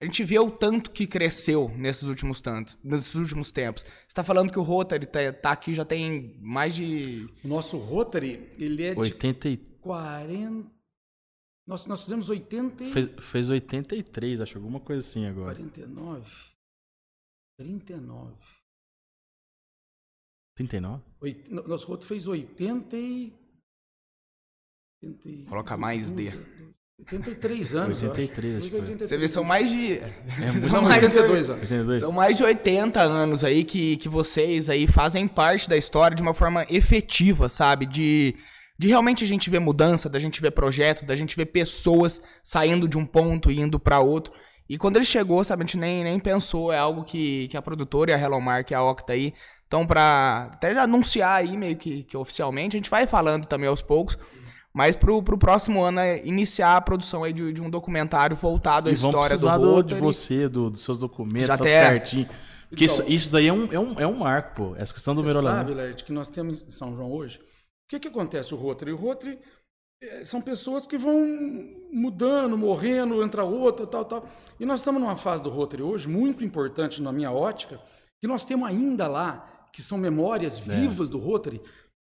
S1: A gente vê o tanto que cresceu nesses últimos tantos, nesses últimos tempos. Você tá falando que o Rotary tá, tá aqui já tem mais de
S3: O nosso Rotary, ele é de
S2: 80 e-
S3: 40. Nós, nós fizemos 80 e...
S2: fez, fez 83, acho, alguma coisa assim agora.
S3: 49. 39.
S2: 39?
S3: Oit... no- Nosso Rotary fez 80 e... 80 e-
S1: Coloca mais D.
S3: 83 anos, eu acho.
S2: 83, acho.
S3: 83.
S1: Você vê, são mais de.
S2: É muito
S1: São
S3: Não,
S1: mais de
S3: 82 anos.
S2: 82?
S1: São mais de 80 anos aí que, que vocês aí fazem parte da história de uma forma efetiva, sabe? De, de realmente a gente ver mudança, da gente ver projeto, da gente ver pessoas saindo de um ponto e indo pra outro. E quando ele chegou, sabe, a gente nem, nem pensou, é algo que, que a produtora e a Hello Mark e a Octa aí estão pra até já anunciar aí meio que, que oficialmente, a gente vai falando também aos poucos. Mas pro, pro próximo ano é iniciar a produção aí de, de um documentário voltado à
S2: E
S1: história do
S2: precisar do, de
S1: Rotary.
S2: você, do, dos seus documentos,
S1: Já
S2: suas
S1: até-
S2: cartinhas. Porque isso,
S3: Então-
S2: isso daí é um, é, um, é um marco, pô. Essa questão do
S3: Você
S2: Merolândia.
S3: sabe, Lerd, que nós temos em São João hoje? O que, que acontece o Rotary? O Rotary eh, são pessoas que vão mudando, morrendo, entra outra, tal, tal. E nós estamos numa fase do Rotary hoje, muito importante na minha ótica, que nós temos ainda lá, que são memórias vivas do Rotary,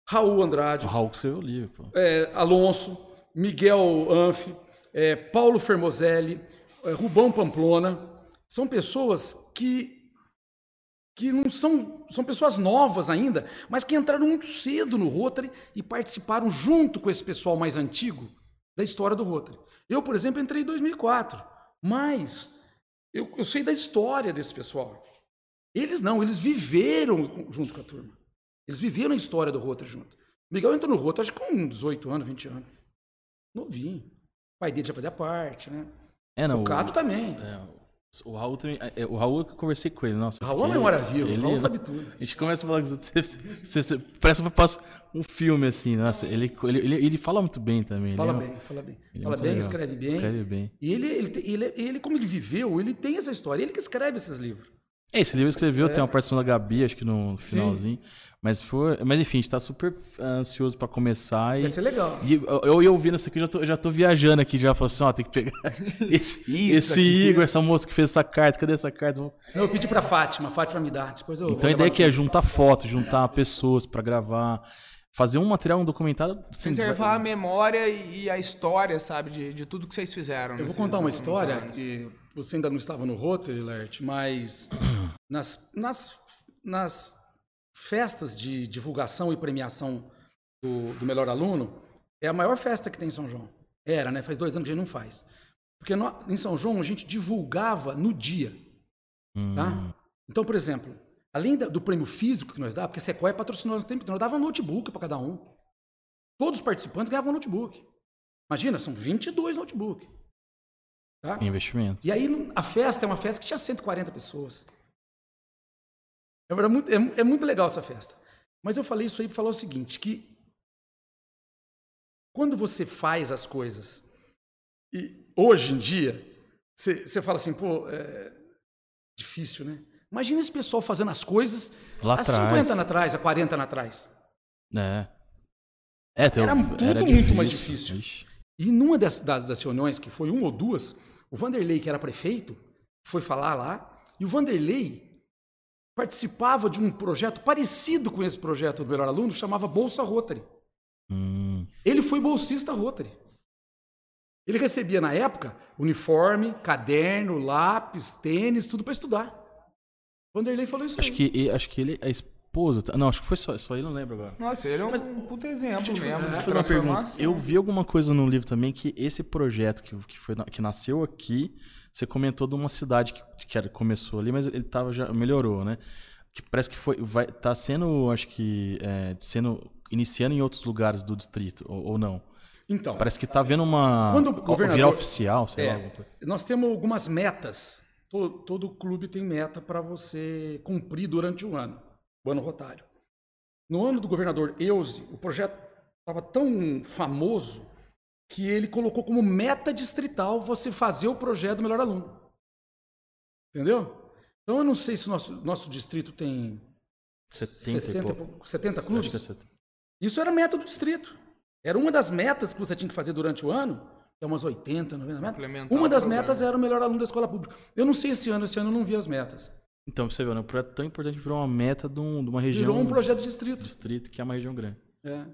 S3: Raul Andrade,
S2: O Raul que escreveu o livro, pô.
S3: eh, Alonso, Miguel Anfi, eh, Paulo Fermozelli, eh, Rubão Pamplona. São pessoas que que não são, são pessoas novas ainda, mas que entraram muito cedo no Rotary e participaram junto com esse pessoal mais antigo da história do Rotary. Eu, por exemplo, entrei em 2004, mas eu, eu sei da história desse pessoal. Eles não, eles viveram junto com a turma. Eles viveram a história do Rotary junto. Miguel entrou no Rotary acho que com 18 anos, 20 anos. Novinho. O pai dele já fazia parte, né?
S2: É, não.
S3: O Cato também.
S2: é, o Raul também. é, o Raul que eu conversei com ele, nossa. eu
S3: Raul é
S2: fiquei-
S3: memória viva,
S2: ele-
S3: Raul sabe tudo.
S2: A gente começa a falar que você, você, você- parece que passa um filme assim, nossa. Ele, ele, ele, ele fala muito bem também.
S3: Fala
S2: é
S3: bem, fala bem.
S2: é
S3: Fala
S2: muito
S3: bem,
S2: legal.
S3: escreve bem.
S2: Escreve bem.
S3: E ele, ele, ele, ele, como ele viveu, ele tem essa história. Ele que escreve esses livros.
S2: É, esse livro escreveu, tem uma participação da Gabi, acho que no finalzinho. Mas foi. Mas enfim, a gente tá super ah, ansioso pra começar. E,
S3: Vai ser legal.
S2: e eu, eu, eu ouvindo isso aqui, já tô, já tô viajando aqui, já falando assim, ó, tem que pegar esse, esse. Igor, essa moça que fez essa carta, cadê essa carta? Vamos-
S3: Eu pedi pra Fátima, a Fátima me dá. Depois eu
S2: Então a ideia aqui é juntar fotos, juntar pessoas pra gravar, fazer um material, um documentário. assim,
S1: Preservar a
S2: vai-
S1: memória e a história, sabe, de, de tudo que vocês fizeram.
S3: Eu vou contar uma história
S1: anos.
S3: que você ainda não estava no Rotary, Lert, mas nas, nas, nas festas de divulgação e premiação do, do melhor aluno, é a maior festa que tem em São João. Era, né? Faz dois anos que a gente não faz. Porque nó- em São João a gente divulgava no dia. Tá? Então, por exemplo, além da- do prêmio físico que nós dá, porque a Sequoia patrocinou nós o tempo todo, nós dava um notebook para cada um. Todos os participantes ganhavam um notebook. Imagina, são 22 notebooks. Tá?
S2: Investimento.
S3: E aí a festa é uma festa que tinha 140 pessoas. Era muito, é, é muito legal essa festa. Mas eu falei isso aí para falar o seguinte, que quando você faz as coisas, e hoje em dia, você, fala assim, pô, é difícil, né? Imagina esse pessoal fazendo as coisas
S2: Lá
S3: há
S2: atrás.
S3: 50 anos atrás, há 40 anos atrás.
S2: É. É, tem-
S3: Era tudo muito mais difícil. E numa das, das, das reuniões, que foi uma ou duas, o Vanderlei, que era prefeito, foi falar lá, e o Vanderlei participava de um projeto parecido com esse projeto do Melhor Aluno, que chamava Bolsa Rotary.
S2: Hum,
S3: Ele foi bolsista Rotary. Ele recebia, na época, uniforme, caderno, lápis, tênis, tudo para estudar. Vanderlei falou isso
S2: acho,
S3: aí.
S2: que, acho que ele, esposa. Não, acho que foi só, só ele, não lembro agora.
S1: Nossa, ele é um puta exemplo mesmo. de
S2: Deixa eu fazer uma pergunta.
S1: transformação.
S2: Eu vi alguma coisa no livro também que esse projeto que, que, foi, que nasceu aqui, você comentou de uma cidade que, que era- começou ali, mas ele tava já melhorou, né? Que parece que foi, vai, tá sendo, acho que, é, sendo iniciando em outros lugares do distrito ou, ou não?
S3: Então,
S2: Parece que tá vendo uma
S3: Quando o
S2: virar
S3: governador-
S2: oficial, sei
S3: É,
S2: lá. alguma coisa.
S3: nós temos algumas metas. Todo, todo clube tem meta para você cumprir durante o ano, o ano rotário. No ano do governador Euze, o projeto estava tão famoso que ele colocou como meta distrital você fazer o projeto do melhor aluno. Entendeu? Então eu não sei se nosso, nosso distrito tem
S2: 70 e
S3: 60, e
S2: pouco.
S3: pouco- 70
S2: Acho
S3: clubes.
S2: que é 70.
S3: Isso era meta do distrito. Era uma das metas que você tinha que fazer durante o ano. É umas 80, 90 metas. Uma das
S1: programa.
S3: metas era o melhor aluno da escola pública. Eu não sei esse ano, esse ano eu não vi as metas.
S2: Então, pra você ver, né? um projeto tão importante virou uma meta de, um- de uma região.
S3: Virou um projeto de distrito.
S2: distrito que é uma região grande.
S3: É.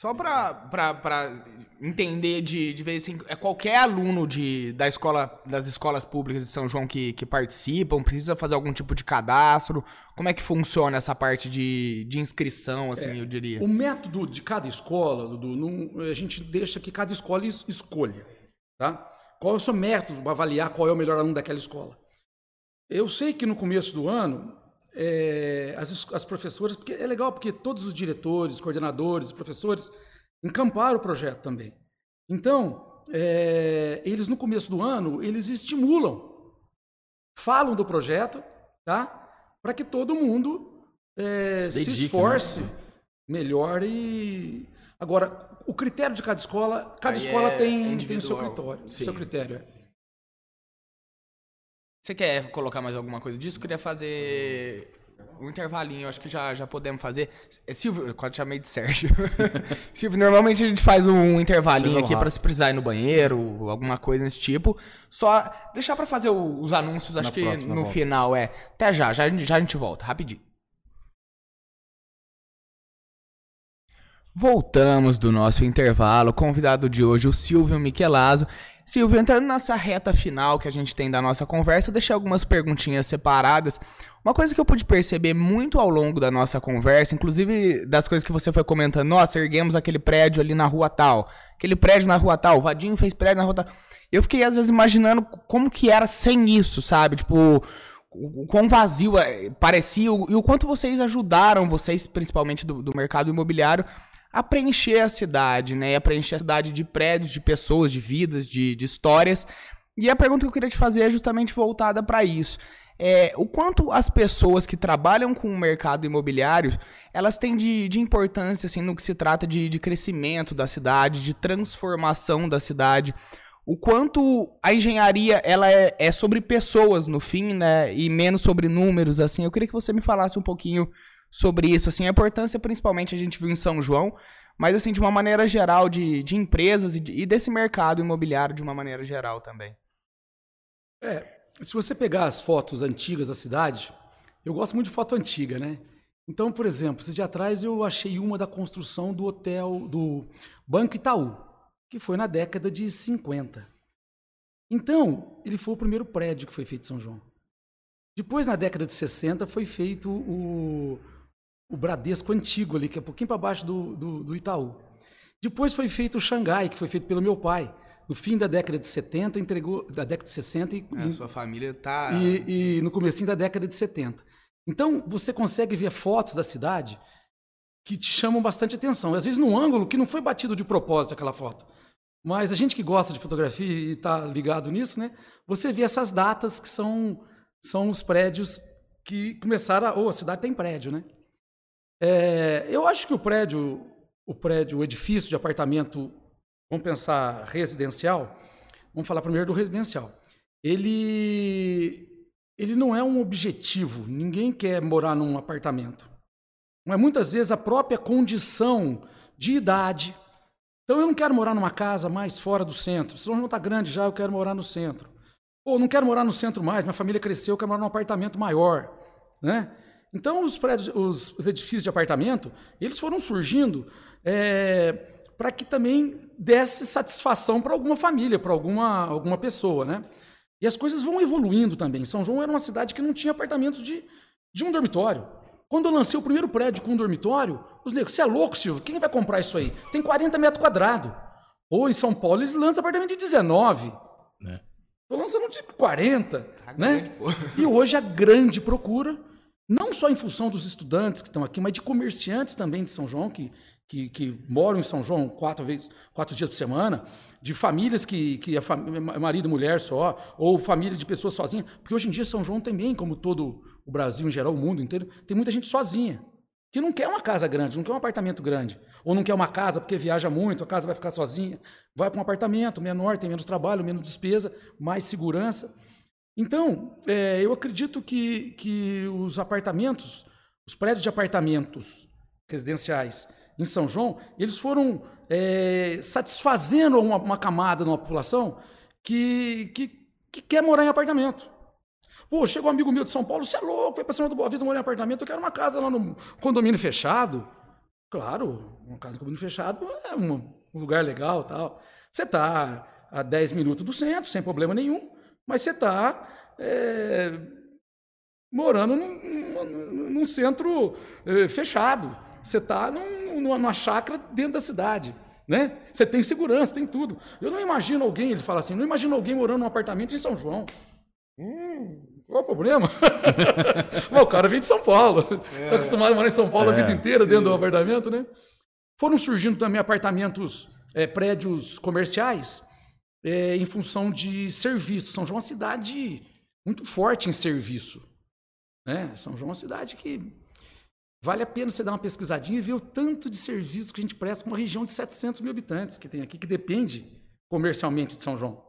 S1: Só pra, pra, pra entender de, de vez assim, é qualquer aluno de, da escola, das escolas públicas de São João que, que participam, precisa fazer algum tipo de cadastro? Como é que funciona essa parte de, de inscrição, assim, eu diria?
S3: O método de cada escola, Dudu, não- a gente deixa que cada escola es- escolha. Tá? Qual é o seu método para avaliar qual é o melhor aluno daquela escola? Eu sei que no começo do ano, é, as, as professoras, porque é legal porque todos os diretores, coordenadores, professores encamparam o projeto também. Então, é, eles no começo do ano, eles estimulam, falam do projeto, tá? Para que todo mundo é,
S2: Se
S3: se,
S2: dedique,
S3: esforce
S2: né?
S3: melhor e agora o critério de cada escola, cada
S1: Aí
S3: escola
S1: é
S3: tem, tem o seu critério,
S1: Sim.
S3: seu critério.
S1: Você quer colocar mais alguma coisa disso? Queria fazer um intervalinho, acho que já, já podemos fazer. É, Silvio, eu quase chamei de Sérgio. Silvio, normalmente a gente faz um intervalinho aqui
S2: rápido.
S1: se precisar ir no banheiro, alguma coisa desse tipo. Só deixar pra fazer o- os anúncios, acho
S2: Na
S1: que
S2: próxima
S1: no
S2: volta.
S1: final é. Até já, já, já a gente volta, rapidinho. Voltamos do nosso intervalo. O convidado de hoje, o Silvio Michelazzo. Silvio, entrando nessa reta final que a gente tem da nossa conversa, eu deixei algumas perguntinhas separadas. Uma coisa que eu pude perceber muito ao longo da nossa conversa, inclusive das coisas que você foi comentando, nossa, erguemos aquele prédio ali na rua tal, aquele prédio na rua tal, o Vadinho fez prédio na rua tal. Eu fiquei às vezes imaginando como que era sem isso, sabe? Tipo, o quão vazio eh, parecia e o quanto vocês ajudaram, vocês principalmente do, do mercado imobiliário, a preencher a cidade, né? A preencher a cidade de prédios, de pessoas, de vidas, de, de histórias. E a pergunta que eu queria te fazer é justamente voltada para isso. É, o quanto as pessoas que trabalham com o mercado imobiliário, elas têm de, de importância assim, no que se trata de, de crescimento da cidade, de transformação da cidade. o quanto a engenharia ela é, é, sobre pessoas no fim, né? E menos sobre números, assim. Eu queria que você me falasse um pouquinho sobre isso, assim, a importância principalmente a gente viu em São João, mas assim, de uma maneira geral, de, de empresas e, de, e desse mercado imobiliário de uma maneira geral também.
S3: É, se você pegar as fotos antigas da cidade, eu gosto muito de foto antiga, né? Então, por exemplo, esses dias atrás eu achei uma da construção do hotel do Banco Itaú que foi na década de 50. Então, ele foi o primeiro prédio que foi feito em São João. Depois, na década de 60, foi feito o, o Bradesco antigo ali, que é um pouquinho para baixo do, do, do, Itaú. Depois foi feito o Xangai, que foi feito pelo meu pai. No fim da década de 70, entregou. Da década de 60 e.
S1: É, sua família tá.
S3: E, e no começo da década de 70. Então, você consegue ver fotos da cidade que te chamam bastante atenção. Às vezes num ângulo que não foi batido de propósito aquela foto. Mas a gente que gosta de fotografia e está ligado nisso, né? Você vê essas datas que são, são os prédios que começaram. A, ou oh, a cidade tem prédio, né? É, eu acho que o prédio, o prédio, o edifício de apartamento, vamos pensar residencial. Vamos falar primeiro do residencial. Ele, ele não é um objetivo. Ninguém quer morar num apartamento. Mas muitas vezes a própria condição de idade. Então eu não quero morar numa casa mais fora do centro. Se São João está grande já, eu quero morar no centro. Ou não quero morar no centro mais, minha família cresceu, eu quero morar num apartamento maior. Né? Então os prédios, os, os edifícios de apartamento, eles foram surgindo é, para que também desse satisfação para alguma família, para alguma, alguma pessoa. Né? E as coisas vão evoluindo também. São João era uma cidade que não tinha apartamentos de, de um dormitório. Quando eu lancei o primeiro prédio com um dormitório, os negros, você é louco, Silvio? Quem vai comprar isso aí? Tem 40 metros quadrados. Ou em São Paulo eles lançam apartamento de 19. Né? Tô lançando de 40. Tá né? Grande, e hoje a grande procura, não só em função dos estudantes que estão aqui, mas de comerciantes também de São João, que, que, que moram em São João quatro, vezes, quatro dias por semana, de famílias que, que é marido e mulher só, ou família de pessoas sozinhas. Porque hoje em dia São João também, como todo o Brasil em geral, o mundo inteiro, tem muita gente sozinha. Que não quer uma casa grande, não quer um apartamento grande. Ou não quer uma casa porque viaja muito, a casa vai ficar sozinha. Vai para um apartamento menor, tem menos trabalho, menos despesa, mais segurança. Então, é, eu acredito que, que os apartamentos, os prédios de apartamentos residenciais em São João, eles foram é, satisfazendo uma, uma, camada da população que, que, que, quer morar em apartamento. Pô, chegou um amigo meu de São Paulo, você é louco, foi para cima do Boa Vista morar em apartamento, eu quero uma casa lá no condomínio fechado. Claro, uma casa no condomínio fechado é um, um lugar legal tal. Você está a 10 minutos do centro, sem problema nenhum, mas você está é, morando num, num, num centro é, fechado. Você está numa, numa chácara dentro da cidade. Né? Você tem segurança, tem tudo. Eu não imagino alguém, ele fala assim, não imagino alguém morando num apartamento em São João. Hum, qual o problema? o cara vem de São Paulo. Está é. acostumado a morar em São Paulo é, a vida inteira sim. dentro do apartamento, né? Foram surgindo também apartamentos, é, prédios comerciais, é, em função de serviço. São João é uma cidade muito forte em serviço. Né? São João é uma cidade que Vale a pena você dar uma pesquisadinha e ver o tanto de serviço que a gente presta para uma região de 700 mil habitantes que tem aqui, que depende comercialmente de São João.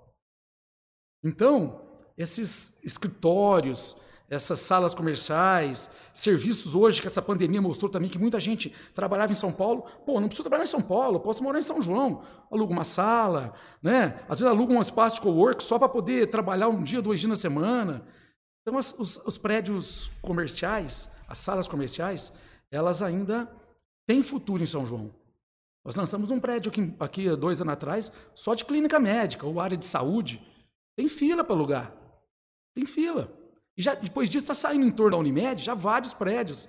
S3: Então, esses escritórios, essas salas comerciais, serviços hoje que essa pandemia mostrou também que muita gente trabalhava em São Paulo. Pô, não preciso trabalhar em São Paulo, posso morar em São João. Aluga uma sala, né? Às vezes aluga um espaço de co-work só para poder trabalhar um dia, dois dias na semana. Então, as, os, os prédios comerciais as salas comerciais, elas ainda têm futuro em São João. Nós lançamos um prédio aqui, aqui dois anos atrás, só de clínica médica ou área de saúde. Tem fila para alugar. Tem fila. E já, depois disso está saindo em torno da Unimed já vários prédios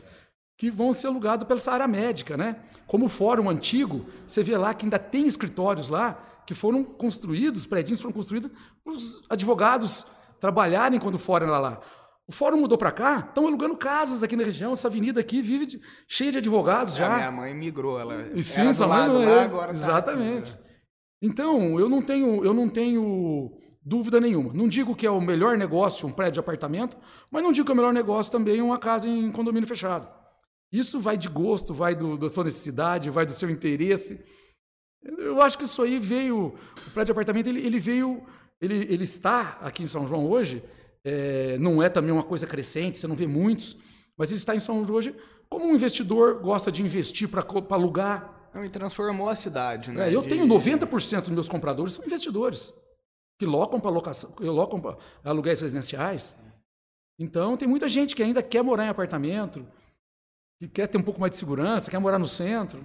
S3: que vão ser alugados pela essa área médica, né? Como o fórum antigo, você vê lá que ainda tem escritórios lá que foram construídos, prédios foram construídos para os advogados trabalharem quando forem lá lá. O fórum mudou para cá, estão alugando casas aqui na região. Essa avenida aqui vive de, cheia de advogados é, já.
S1: A minha mãe migrou, ela
S3: e sim, era do lado lá, é, agora tá Exatamente. Aqui, né? Então, eu não tenho, eu não tenho dúvida nenhuma. Não digo que é o melhor negócio um prédio de apartamento, mas não digo que é o melhor negócio também uma casa em condomínio fechado. Isso vai de gosto, vai do, da sua necessidade, vai do seu interesse. Eu acho que isso aí veio. O prédio de apartamento ele, ele veio. Ele, ele está aqui em São João hoje. É, não é também uma coisa crescente, você não vê muitos, mas ele está em São João hoje como um investidor gosta de investir para alugar.
S1: Não, e transformou a cidade, né?
S3: É, eu
S1: de...
S3: tenho 90% dos meus compradores são investidores que locam para locação, que locam para aluguéis residenciais. Então tem muita gente que ainda quer morar em apartamento, que quer ter um pouco mais de segurança, quer morar no centro.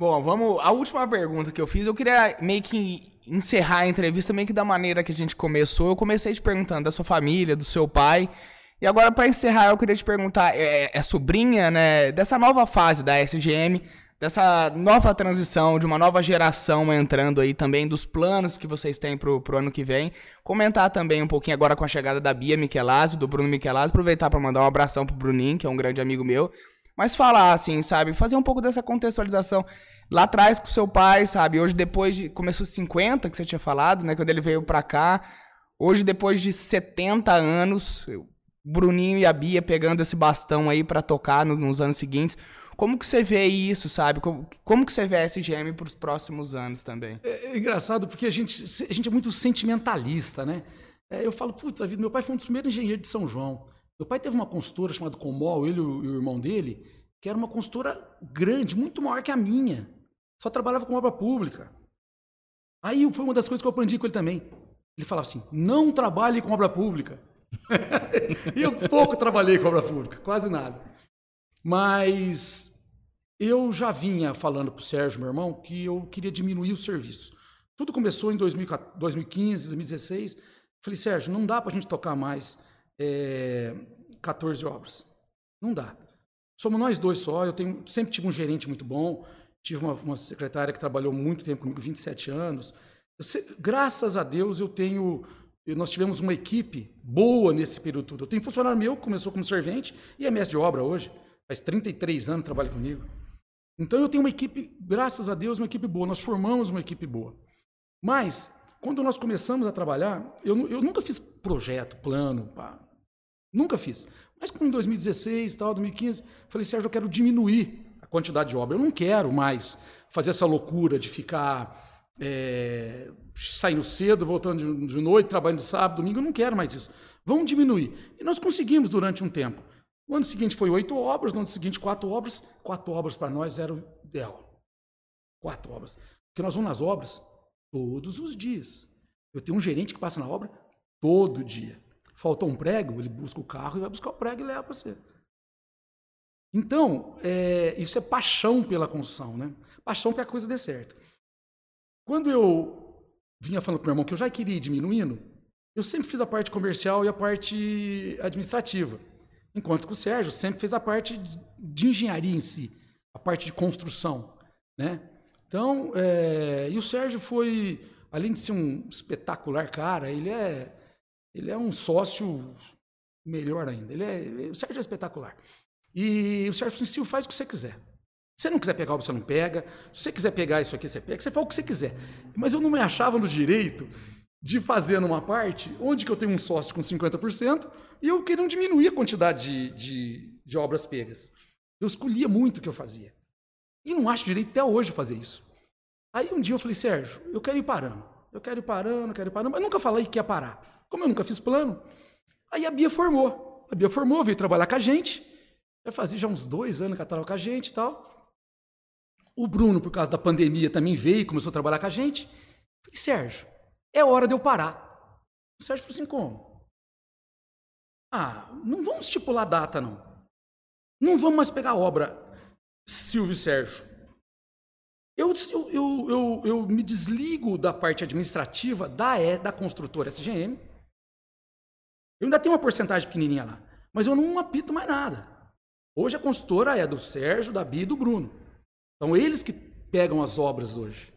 S1: Bom, vamos. A última pergunta que eu fiz, eu queria meio que encerrar a entrevista meio que da maneira que a gente começou. Eu comecei te perguntando da sua família, do seu pai. E agora, para encerrar, eu queria te perguntar: é, é sobrinha, né, dessa nova fase da SGM, dessa nova transição, de uma nova geração entrando aí também, dos planos que vocês têm pro, pro ano que vem. Comentar também um pouquinho agora com a chegada da Bia Michelazzi, do Bruno Michelazzi. Aproveitar para mandar um abração pro Bruninho, que é um grande amigo meu. Mas falar, assim, sabe? Fazer um pouco dessa contextualização. Lá atrás com seu pai, sabe? Hoje, depois de. Começou 50, que você tinha falado, né? Quando ele veio pra cá. Hoje, depois de 70 anos, o Bruninho e a Bia pegando esse bastão aí para tocar nos anos seguintes. Como que você vê isso, sabe? Como, como que você vê a SGM para os próximos anos também?
S3: É, é, engraçado porque a gente, a gente é muito sentimentalista, né? É, eu falo, puta vida, meu pai foi um dos primeiros engenheiros de São João. Meu pai teve uma consultora chamada Comol, ele e o, irmão dele, que era uma consultora grande, muito maior que a minha. Só trabalhava com obra pública. Aí foi uma das coisas que eu aprendi com ele também. Ele falava assim: não trabalhe com obra pública. eu pouco trabalhei com obra pública, quase nada. Mas eu já vinha falando para o Sérgio, meu irmão, que eu queria diminuir o serviço. Tudo começou em 2015, 2016. Falei, Sérgio, não dá para a gente tocar mais é, 14 obras. Não dá. Somos nós dois só. Eu tenho, sempre tive um gerente muito bom. Tive uma, uma secretária que trabalhou muito tempo comigo, 27 anos. Sei, graças a Deus eu tenho. Nós tivemos uma equipe boa nesse período todo. Eu tenho funcionário meu que começou como servente e é mestre de obra hoje. Faz 33 anos que trabalha comigo. Então eu tenho uma equipe, graças a Deus, uma equipe boa. Nós formamos uma equipe boa. Mas, quando nós começamos a trabalhar, eu, eu nunca fiz projeto, plano, pá. Nunca fiz. Mas como em 2016, tal, 2015, falei, Sérgio, eu quero diminuir a quantidade de obra. Eu não quero mais fazer essa loucura de ficar é, saindo cedo, voltando de, de noite, trabalhando de sábado, domingo. Eu não quero mais isso. Vamos diminuir. E nós conseguimos durante um tempo. No ano seguinte foi oito obras, no ano seguinte quatro obras. Quatro obras para nós era o ideal. Quatro obras. Porque nós vamos nas obras todos os dias. Eu tenho um gerente que passa na obra todo dia. Faltou um prego, ele busca o carro e vai buscar o prego e leva para você. Então, é, isso é paixão pela construção, né? Paixão para a coisa dê certo. Quando eu vinha falando para meu irmão que eu já queria ir diminuindo, eu sempre fiz a parte comercial e a parte administrativa. Enquanto que o Sérgio sempre fez a parte de engenharia em si, a parte de construção, né? Então, é, e o Sérgio foi, além de ser um espetacular cara, ele é, ele é um sócio melhor ainda. Ele é, o Sérgio é espetacular. E o Sérgio falou assim, faz o que você quiser. Se você não quiser pegar, você não pega. Se você quiser pegar isso aqui, você pega. Você faz o que você quiser. Mas eu não me achava no direito de fazer numa parte onde que eu tenho um sócio com 50% e eu queria diminuir a quantidade de, de, de obras pegas. Eu escolhia muito o que eu fazia. E não acho direito até hoje fazer isso. Aí um dia eu falei, Sérgio, eu quero ir parando. Eu quero ir parando, quero ir parando, mas nunca falei que ia parar. Como eu nunca fiz plano. Aí a Bia formou. A Bia formou, veio trabalhar com a gente. Já fazia já uns dois anos que ela estava com a gente e tal. O Bruno, por causa da pandemia, também veio e começou a trabalhar com a gente. Falei, Sérgio, é hora de eu parar. O Sérgio falou assim, como? Ah, não vamos estipular data, não. Não vamos mais pegar obra, Silvio e Sérgio. Eu, eu, eu, eu, eu me desligo da parte administrativa da, da construtora SGM. Eu ainda tenho uma porcentagem pequenininha lá, mas eu não apito mais nada. Hoje a consultora é do Sérgio, da Bia e do Bruno. Então eles que pegam as obras hoje.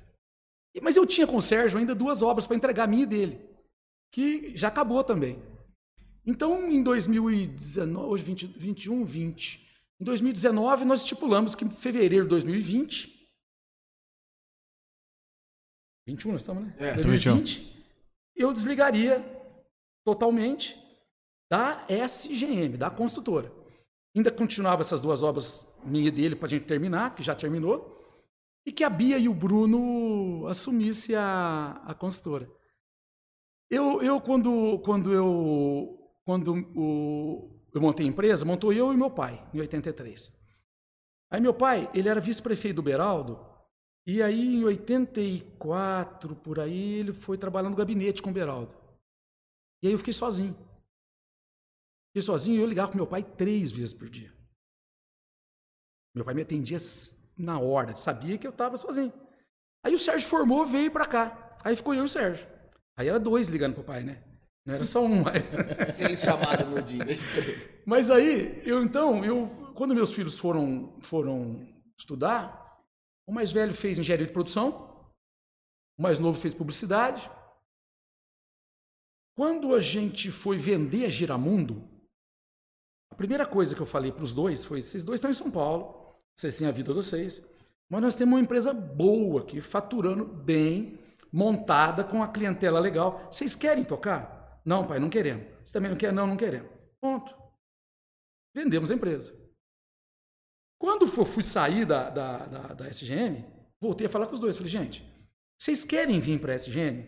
S3: Mas eu tinha com o Sérgio ainda duas obras para entregar a minha e dele, que já acabou também. Então, em 2019, hoje 20, 21, 20. Em 2019, nós estipulamos que em fevereiro de 2020. 21 nós estamos, né?
S2: É,
S3: 2020, eu desligaria totalmente da SGM, da construtora. Ainda continuava essas duas obras minha e dele para a gente terminar, que já terminou. E que a Bia e o Bruno assumissem a, a consultora. Eu, eu quando, quando eu quando o, eu montei a empresa, montou eu e meu pai, em 83. Aí meu pai, ele era vice-prefeito do Beraldo, e aí em 84, por aí, ele foi trabalhar no gabinete com o Beraldo. E aí eu fiquei sozinho. Fiquei sozinho e eu ligava com meu pai três vezes por dia. Meu pai me atendia na hora, sabia que eu estava sozinho. Aí o Sérgio formou, veio para cá. Aí ficou eu e o Sérgio. Aí era dois ligando pro pai, né? Não era só um.
S1: Seis chamadas no dia,
S3: Mas aí, eu então, eu, quando meus filhos foram, foram estudar, o mais velho fez engenharia de produção, o mais novo fez publicidade. Quando a gente foi vender a Giramundo, a primeira coisa que eu falei para os dois foi: vocês dois estão em São Paulo, vocês têm a vida de vocês, mas nós temos uma empresa boa aqui, faturando bem, montada, com a clientela legal. Vocês querem tocar? Não, pai, não queremos. Você também não quer? Não, não queremos. Ponto. Vendemos a empresa. Quando eu fui sair da, da, da, da SGN, voltei a falar com os dois. Falei, gente, vocês querem vir para a SGN?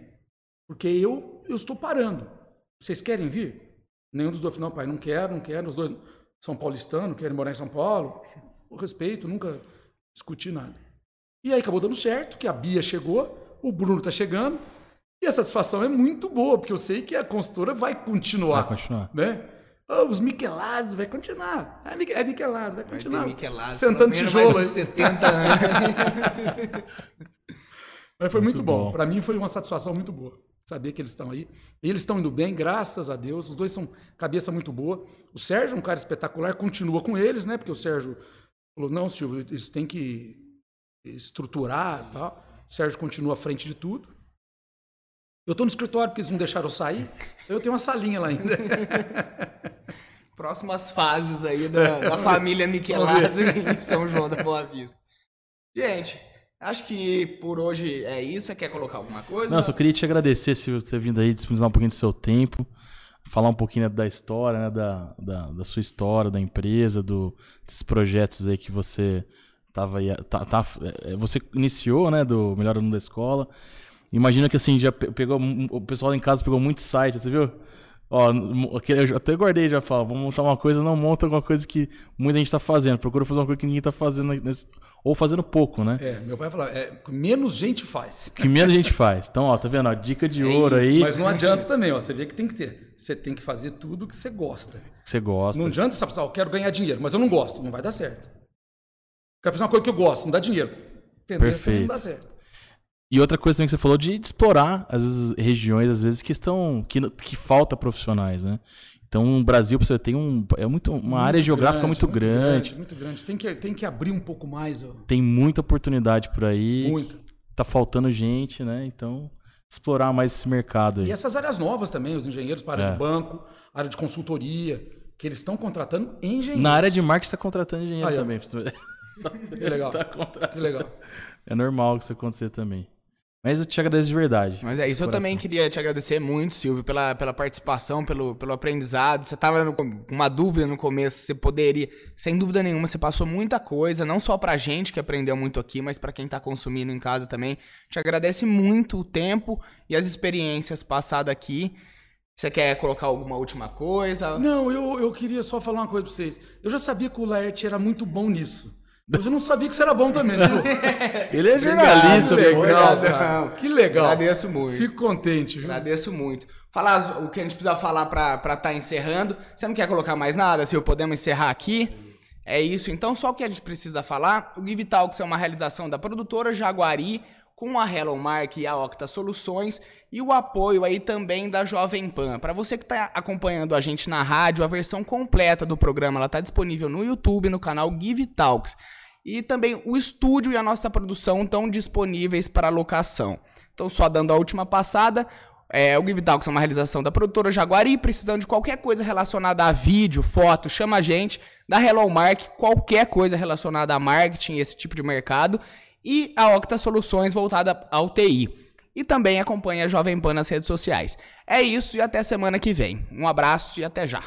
S3: Porque eu, eu estou parando. Vocês querem vir? Nenhum dos dois falou, não, pai, não quero, não quero. Os dois são paulistanos, querem morar em São Paulo. O respeito, nunca discuti nada. E aí acabou dando certo, que a Bia chegou, o Bruno está chegando, e a satisfação é muito boa, porque eu sei que a consultora vai continuar.
S2: Vai continuar.
S3: Né? Oh, os Michelazzi vai continuar. É, é Michelazzi, vai continuar.
S1: Vai
S3: Sentando tijolo aí.
S1: 70 anos.
S3: Mas foi muito, muito bom. bom. Para mim foi uma satisfação muito boa. Saber que eles estão aí. Eles estão indo bem, graças a Deus. Os dois são cabeça muito boa. O Sérgio é um cara espetacular, continua com eles, né? Porque o Sérgio falou: não, Silvio, eles têm que estruturar e tal. O Sérgio continua à frente de tudo. Eu estou no escritório porque eles não deixaram eu sair. Eu tenho uma salinha lá ainda.
S1: Próximas fases aí da, da família Michelazzi em São João da Boa Vista. Gente, acho que por hoje é isso. Você quer colocar alguma coisa?
S2: Não, só queria te agradecer se você ter vindo aí, disponibilizar um pouquinho do seu tempo, falar um pouquinho da história, né, da, da, da sua história, da empresa, do, desses projetos aí que você tava aí, tá, tá, é, você iniciou, né, do Melhor Aluno da Escola. Imagina que assim, já pegou. O pessoal em casa pegou muito site, você viu? Ó, eu até guardei já falo, vamos montar uma coisa, não monta alguma coisa que muita gente está fazendo. Procura fazer uma coisa que ninguém está fazendo, nesse, ou fazendo pouco, né?
S3: É, meu pai falou, é, menos gente faz.
S2: Que menos gente faz. Então, ó, tá vendo? Ó, dica de é ouro isso, aí.
S3: Mas não adianta também, ó. Você vê que tem que ter. Você tem que fazer tudo que você gosta.
S2: Você gosta.
S3: Não adianta você falar, eu quero ganhar dinheiro, mas eu não gosto. Não vai dar certo. Quero fazer uma coisa que eu gosto, não dá dinheiro.
S2: Entendeu? Perfeito. Não dá certo. E outra coisa também que você falou de, explorar as regiões, às vezes, que estão. que, que falta profissionais, né? Então, o Brasil, você tem um. É muito, uma muito área geográfica muito, muito grande, grande.
S3: Muito grande. Tem que, tem que abrir um pouco mais. Ó.
S2: Tem muita oportunidade por aí.
S3: Muita.
S2: Tá faltando gente, né? Então, explorar mais esse mercado aí.
S3: E essas áreas novas também, os engenheiros para a área é. de banco, área de consultoria, que eles estão contratando engenheiros.
S2: Na área de marketing está contratando engenheiro ah, também.
S3: Que legal. Tá que legal.
S2: É normal que isso acontecer também. Mas eu te agradeço de verdade.
S1: Mas é isso, eu também queria te agradecer muito, Silvio, pela, pela participação, pelo, pelo aprendizado. Você estava com uma dúvida no começo, você poderia, sem dúvida nenhuma, você passou muita coisa, não só pra gente que aprendeu muito aqui, mas para quem tá consumindo em casa também. Te agradece muito o tempo e as experiências passadas aqui. Você quer colocar alguma última coisa?
S3: Não, eu, eu queria só falar uma coisa pra vocês. Eu já sabia que o Laerte era muito bom nisso. Mas eu não sabia que isso era bom também, né?
S2: Ele é jornalista,
S3: que legal, cara. Que legal.
S1: Agradeço muito.
S3: Fico contente, viu?
S1: Agradeço muito. Falar o que a gente precisa falar pra estar tá encerrando. Você não quer colocar mais nada? Se eu podemos encerrar aqui? É isso. Então, só o que a gente precisa falar. O Give Talks é uma realização da produtora Jaguari com a Hello Mark e a Octa Soluções e o apoio aí também da Jovem Pan. Para você que está acompanhando a gente na rádio, a versão completa do programa está disponível no YouTube, no canal Give Talks. E também o estúdio e a nossa produção estão disponíveis para locação. Então, só dando a última passada, é, o Give Talks é uma realização da produtora Jaguari. Precisando de qualquer coisa relacionada a vídeo, foto, chama a gente. Da Hello Mark, qualquer coisa relacionada a marketing, esse tipo de mercado e a Octa Soluções voltada ao TI. E também acompanha a Jovem Pan nas redes sociais. É isso e até semana que vem. Um abraço e até já.